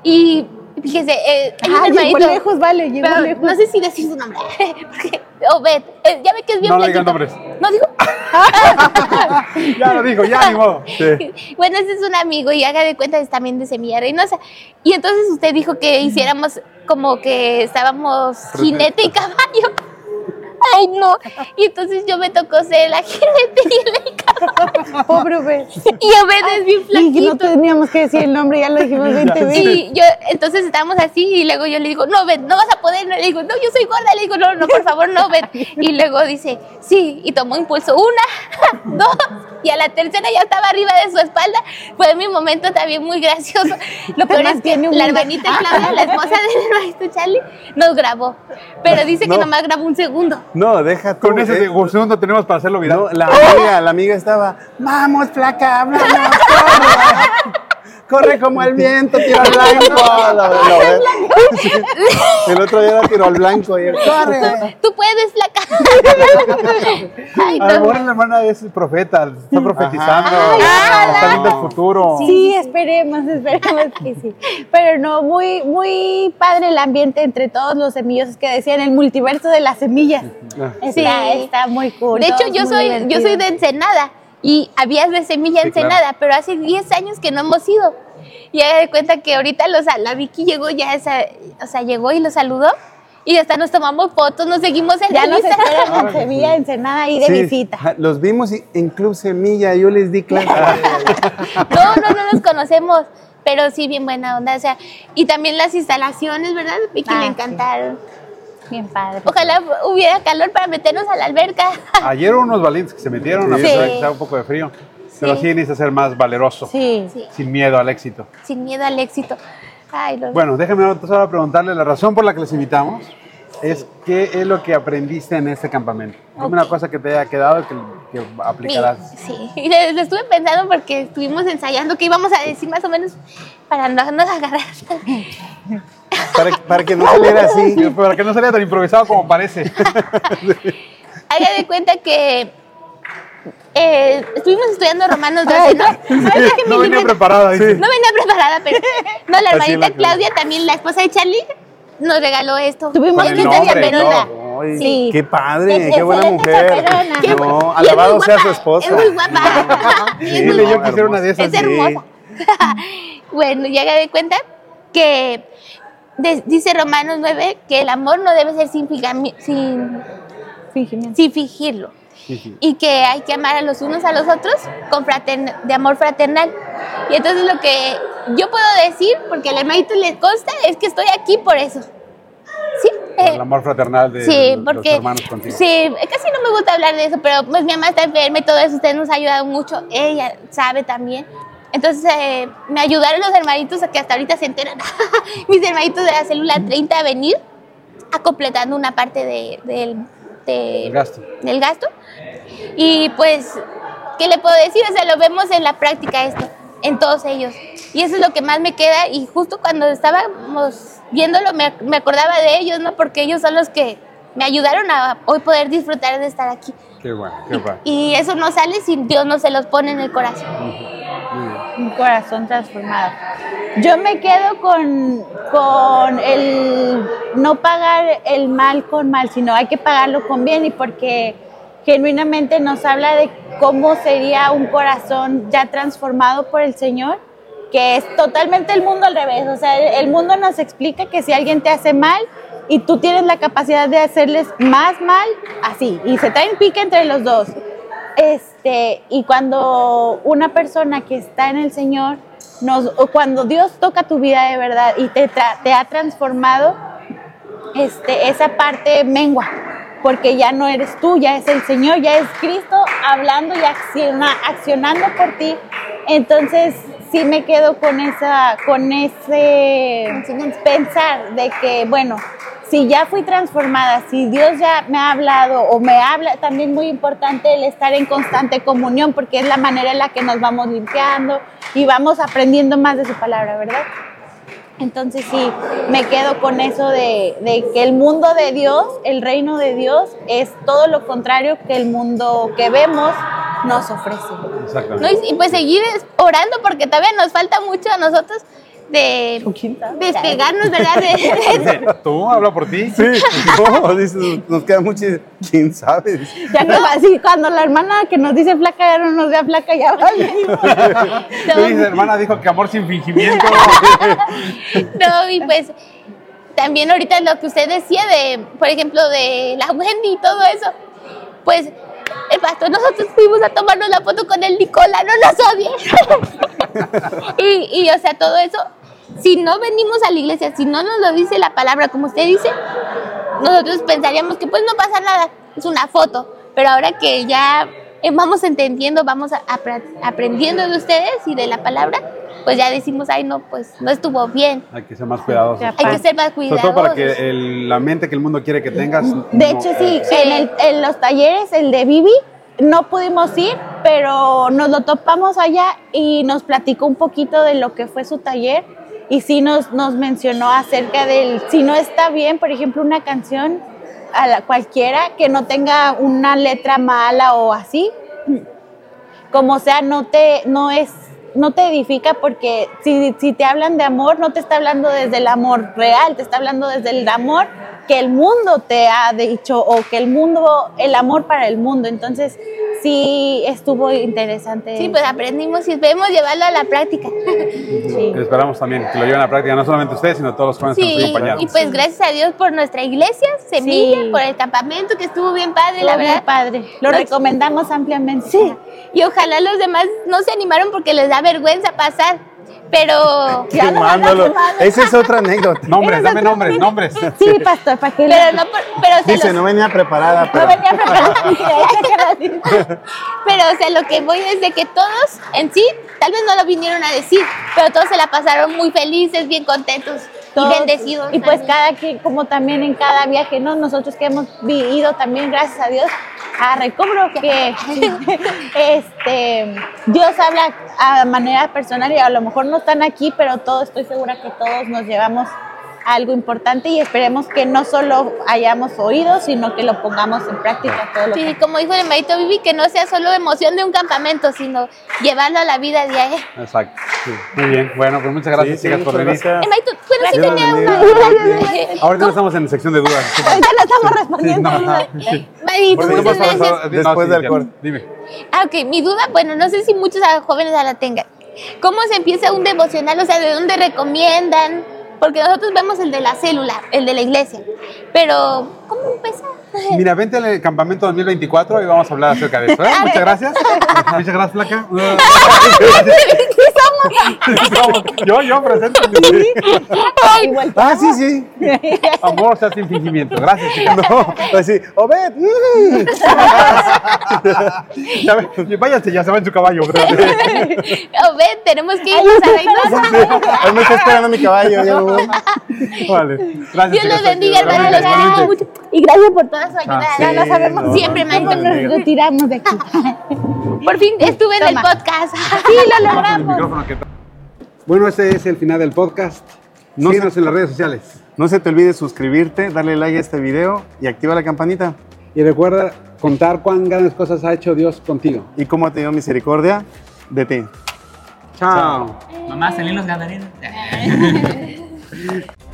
Speaker 8: y fíjese, eh, hay un
Speaker 17: Ah, llegó lejos, vale, llegó
Speaker 8: pero
Speaker 17: lejos.
Speaker 8: No sé si decir su nombre. Porque, Obed, eh, ya ve que es bien
Speaker 5: No le digan nombres.
Speaker 8: No digo.
Speaker 5: Ya lo dijo, ya ni modo.
Speaker 8: Bueno, ese es un amigo y haga de cuenta es también de Semilla Reynosa. Y entonces usted dijo que hiciéramos como que estábamos jinete y caballo. Ay, no. Y entonces yo me tocó ser la jinete y el caballo.
Speaker 17: Pobre Obed.
Speaker 8: Y Obed es bien
Speaker 17: Y
Speaker 8: flaquito.
Speaker 17: no teníamos que decir el nombre, ya lo dijimos 20 veces.
Speaker 8: Y yo, entonces estábamos así y luego yo le digo, no, Ben, no vas a poder. Le digo, no, yo soy gorda. Le digo, no, no, por favor, no, Ben. Y luego dice, sí, y tomó impulso. Una, dos, y a la tercera ya estaba arriba de su espalda. Fue mi momento también muy gracioso. Lo peor es que la hermanita Claudia, la esposa del hermanito Charlie, nos grabó. Pero dice que
Speaker 2: No.
Speaker 8: nomás grabó un segundo.
Speaker 2: No, deja tú.
Speaker 5: Con ese
Speaker 2: eh,
Speaker 5: segundo tenemos para hacerlo viral.
Speaker 2: no, la amiga, la amiga estaba, vamos, flaca, vamos, corre. Como el viento, tiro al blanco. La- la- sí. El otro día era tiro al blanco. Y él, corre.
Speaker 8: Tú puedes, flaca. Ay,
Speaker 5: A lo mejor la hermana es el profeta, está profetizando, está viendo el futuro.
Speaker 17: Sí, esperemos, esperemos que sí. Pero no, muy, muy padre el ambiente entre todos los semillosos que decían el multiverso de las semillas. Está,
Speaker 8: Sí.
Speaker 17: está muy cool.
Speaker 8: De hecho, yo soy, yo soy de Ensenada y había de semilla
Speaker 5: Sí, claro.
Speaker 8: Ensenada, pero hace 10 años que no hemos ido. Y haga de cuenta que ahorita los, la Vicky llegó ya, esa, o sea, llegó y los saludó y hasta nos tomamos fotos, nos seguimos en
Speaker 17: Ya nos esperan en Semilla Ensenada ahí de
Speaker 2: Sí,
Speaker 17: visita.
Speaker 2: Los vimos y- en Club Semilla, yo les di clase.
Speaker 8: No, no, no nos conocemos, pero sí, bien buena onda. O sea, y también las instalaciones, ¿verdad? Vicky
Speaker 17: Ah,
Speaker 8: le
Speaker 17: sí. Bien padre.
Speaker 8: Ojalá hubiera calor para meternos a la alberca.
Speaker 5: Ayer hubo unos valientes que se metieron, a
Speaker 8: Sí.
Speaker 5: pesar de que estaba un poco de frío. Pero sí necesita ser más valeroso,
Speaker 17: Sí.
Speaker 8: Sí,
Speaker 5: sin miedo al éxito.
Speaker 8: sin miedo al éxito. Ay, los-
Speaker 5: Bueno, déjame entonces ahora preguntarle la razón por la que les invitamos. Es qué es lo que aprendiste en este campamento. Dime una cosa que te haya quedado y que, que aplicarás.
Speaker 8: Sí, y le, le estuve pensando porque estuvimos ensayando que íbamos a decir más o menos para no nos agarrar.
Speaker 2: Para, para que no saliera así.
Speaker 5: Sí, Para que no salga tan improvisado como parece.
Speaker 8: Haga de cuenta que eh, estuvimos estudiando Romanos 12, ¿no?
Speaker 5: No venía
Speaker 8: libreta-
Speaker 5: preparada. dice.
Speaker 8: No venía preparada, pero no, la hermanita. Claudia, también la esposa de Charlie, nos regaló esto.
Speaker 17: Tuvimos
Speaker 8: que.
Speaker 2: Ay,
Speaker 17: Sí.
Speaker 2: Qué padre,
Speaker 17: Qué
Speaker 2: qué, buena
Speaker 17: excelente
Speaker 2: mujer.
Speaker 8: Qué
Speaker 2: No, alabado sea su esposa.
Speaker 8: Es muy guapa. Y es
Speaker 5: Dile,
Speaker 8: muy
Speaker 5: yo
Speaker 8: guapa.
Speaker 5: quisiera una de esas.
Speaker 8: Es hermosa. bueno, ya haga de cuenta que de- dice Romanos 9 que el amor no debe ser sin, figami- sin, sin fingirlo y que hay que amar a los unos a los otros con fratern- de amor fraternal. Y entonces lo que yo puedo decir, porque al hermanito le consta, es que estoy aquí por eso. Sí, eh,
Speaker 5: El amor fraternal de
Speaker 8: Sí,
Speaker 5: los
Speaker 8: porque
Speaker 5: hermanos contigo.
Speaker 8: sí, casi no me gusta hablar de eso, pero pues mi mamá está enferma y todo eso, usted nos ha ayudado mucho, ella sabe también. Entonces eh, me ayudaron los hermanitos a que hasta ahorita se enteran, mis hermanitos de la célula 30 a venir a completando una parte de- del, de-
Speaker 5: El gasto.
Speaker 8: del gasto. Y pues, ¿qué le puedo decir? O sea, lo vemos en la práctica esto. en todos ellos. Y eso es lo que más me queda y justo cuando estábamos viéndolo me, me acordaba de ellos, ¿no? Porque ellos son los que me ayudaron a hoy poder disfrutar de estar aquí.
Speaker 5: Qué bueno, qué bueno.
Speaker 8: Y eso no sale si Dios no se los pone en el corazón.
Speaker 17: Un corazón transformado. Yo me quedo con, con el no pagar el mal con mal, sino hay que pagarlo con bien y porque genuinamente nos habla de cómo sería un corazón ya transformado por el Señor, que es totalmente el mundo al revés. O sea, el, mundo nos explica que si alguien te hace mal y tú tienes la capacidad de hacerles más mal, así, y se traen pique entre los dos. Este, y cuando una persona que está en el Señor, nos, o cuando Dios toca tu vida de verdad y te, ha transformado, este, esa parte mengua, porque ya no eres tú, ya es el Señor, ya es Cristo hablando y acciona- accionando por ti. Entonces, sí me quedo con esa, con ese pensar de que, bueno, si ya fui transformada, si Dios ya me ha hablado o me habla, también muy importante el estar en constante comunión, porque es la manera en la que nos vamos limpiando y vamos aprendiendo más de su palabra, ¿verdad? Entonces sí, me quedo con eso de, de que el mundo de Dios, el reino de Dios, es todo lo contrario que el mundo que vemos nos ofrece.
Speaker 8: ¿no? Y, pues seguir orando porque todavía nos falta mucho a nosotros de despegarnos, ¿verdad? De- de-
Speaker 5: ¿Tú? ¿Habla por ti?
Speaker 2: Sí, no, dices, nos queda mucho, quién sabe.
Speaker 17: Ya no, así, cuando la hermana que nos dice flaca ya no nos vea flaca, ya vale.
Speaker 5: Sí, su hermana dijo que amor sin fingimiento.
Speaker 8: No, y pues también ahorita lo que usted decía de, por ejemplo, de la Wendy y todo eso, pues el pastor, nosotros fuimos a tomarnos la foto con el Nicola, no nos odien. y, y, o sea, todo eso, si no venimos a la iglesia, si no nos lo dice la palabra como usted dice, nosotros pensaríamos que pues no pasa nada, es una foto. Pero ahora que ya eh, vamos entendiendo, vamos a- apra- aprendiendo de ustedes y de la palabra, pues ya decimos, ay, no, pues no estuvo bien.
Speaker 5: Hay que ser más cuidadosos.
Speaker 8: Hay que ser más
Speaker 5: Sobre todo para
Speaker 8: cuidadosos.
Speaker 5: que el- la mente que el mundo quiere que tengas.
Speaker 17: De
Speaker 5: no-
Speaker 17: hecho, sí,
Speaker 5: eh,
Speaker 17: en, el- en los talleres, el de Vivi, no pudimos ir, pero nos lo topamos allá y nos platicó un poquito de lo que fue su taller y sí nos, nos mencionó acerca del, si no está bien, por ejemplo, una canción a la cualquiera que no tenga una letra mala o así, como sea, no te, no es, no te edifica porque si, si te hablan de amor, no te está hablando desde el amor real, te está hablando desde el amor que el mundo te ha dicho o que el mundo, el amor para el mundo. Entonces, sí estuvo interesante.
Speaker 8: Sí, pues aprendimos y esperemos llevarlo a la práctica.
Speaker 5: Esperamos también que lo lleven a la práctica, no solamente ustedes, sino todos los jóvenes que nos
Speaker 8: Sí,
Speaker 5: acompañaron.
Speaker 8: y pues gracias a Dios por nuestra iglesia, Semilla,
Speaker 17: Sí.
Speaker 8: por el campamento que estuvo bien padre,
Speaker 17: Estuvo
Speaker 8: la verdad.
Speaker 17: padre. Lo
Speaker 8: Nos-
Speaker 17: recomendamos ampliamente.
Speaker 8: Sí, y ojalá los demás no se animaron porque les da vergüenza pasar, pero...
Speaker 2: Quemándolo. Esa es otra anécdota.
Speaker 5: Nombres, dame nombres, nombres.
Speaker 17: Sí, pastor, para que
Speaker 8: Pero no, pero se
Speaker 2: Dice,
Speaker 8: los-
Speaker 2: no venía preparada, pero...
Speaker 8: Pero, o sea, lo que voy es de que todos en sí, tal vez no lo vinieron a decir, pero todos se la pasaron muy felices, bien contentos
Speaker 17: Todos.
Speaker 8: y bendecidos.
Speaker 17: Y pues
Speaker 8: también.
Speaker 17: cada que, como también en cada viaje, ¿no? Nosotros que hemos vivido también, gracias a Dios, a recobro que este Dios habla a manera personal y a lo mejor no están aquí, pero todos estoy segura que todos nos llevamos algo importante y esperemos que no solo hayamos oído, sino que lo pongamos en práctica todo lo
Speaker 8: Sí, como dijo el hermanito Vivi, que no sea solo emoción de un campamento, sino llevarlo a la vida diaria.
Speaker 5: Exacto. sí. Muy bien. Bueno, pues muchas gracias,
Speaker 2: Sí, sí,
Speaker 5: chicas, por venir.
Speaker 2: gracias.
Speaker 8: Hermanito, bueno, sí tenía una...
Speaker 5: Ahorita no estamos en sección de dudas.
Speaker 17: Ahorita no estamos respondiendo.
Speaker 5: Sí, no.
Speaker 8: Marito,
Speaker 5: no
Speaker 8: muchas gracias.
Speaker 2: Después del corte.
Speaker 5: Dime.
Speaker 8: Ah, ok, mi duda, bueno, no sé si muchos jóvenes ya la tengan. ¿Cómo se empieza un devocional? O sea, ¿de dónde recomiendan? Porque nosotros vemos el de la célula, el de la iglesia. Pero, ¿cómo empezar?
Speaker 5: Mira, vente al campamento 2024 y vamos a hablar acerca de eso. ¿eh? Muchas gracias. Muchas gracias, Flaca. Yo, yo presente.
Speaker 2: Ah, sí, sí.
Speaker 5: Amor, sea sin fingimiento. Gracias, chicas.
Speaker 2: No, así, Obed. mm.
Speaker 5: Ya Váyanse, ya se va en su caballo.
Speaker 8: Oh, ven, tenemos que irnos a irnos.
Speaker 2: Él me está esperando mi caballo.
Speaker 5: Vale. Gracias,
Speaker 8: Dios los bendiga, hermano. Los quiero mucho.
Speaker 17: y gracias por toda ya lo sabemos siempre, maestro.
Speaker 2: no,
Speaker 17: Nos
Speaker 2: no.
Speaker 17: retiramos de aquí.
Speaker 8: Por fin estuve en el podcast.
Speaker 17: Sí, lo logramos.
Speaker 5: Bueno, este es el final del podcast.
Speaker 2: No
Speaker 5: Síguenos
Speaker 2: se-
Speaker 5: en las redes sociales.
Speaker 2: No se te olvide suscribirte, darle like a este video y activa la campanita.
Speaker 5: Y recuerda contar cuán grandes cosas ha hecho Dios contigo.
Speaker 2: Y cómo ha tenido misericordia de ti.
Speaker 5: Chao.
Speaker 15: Mamá, salí los ganaderos.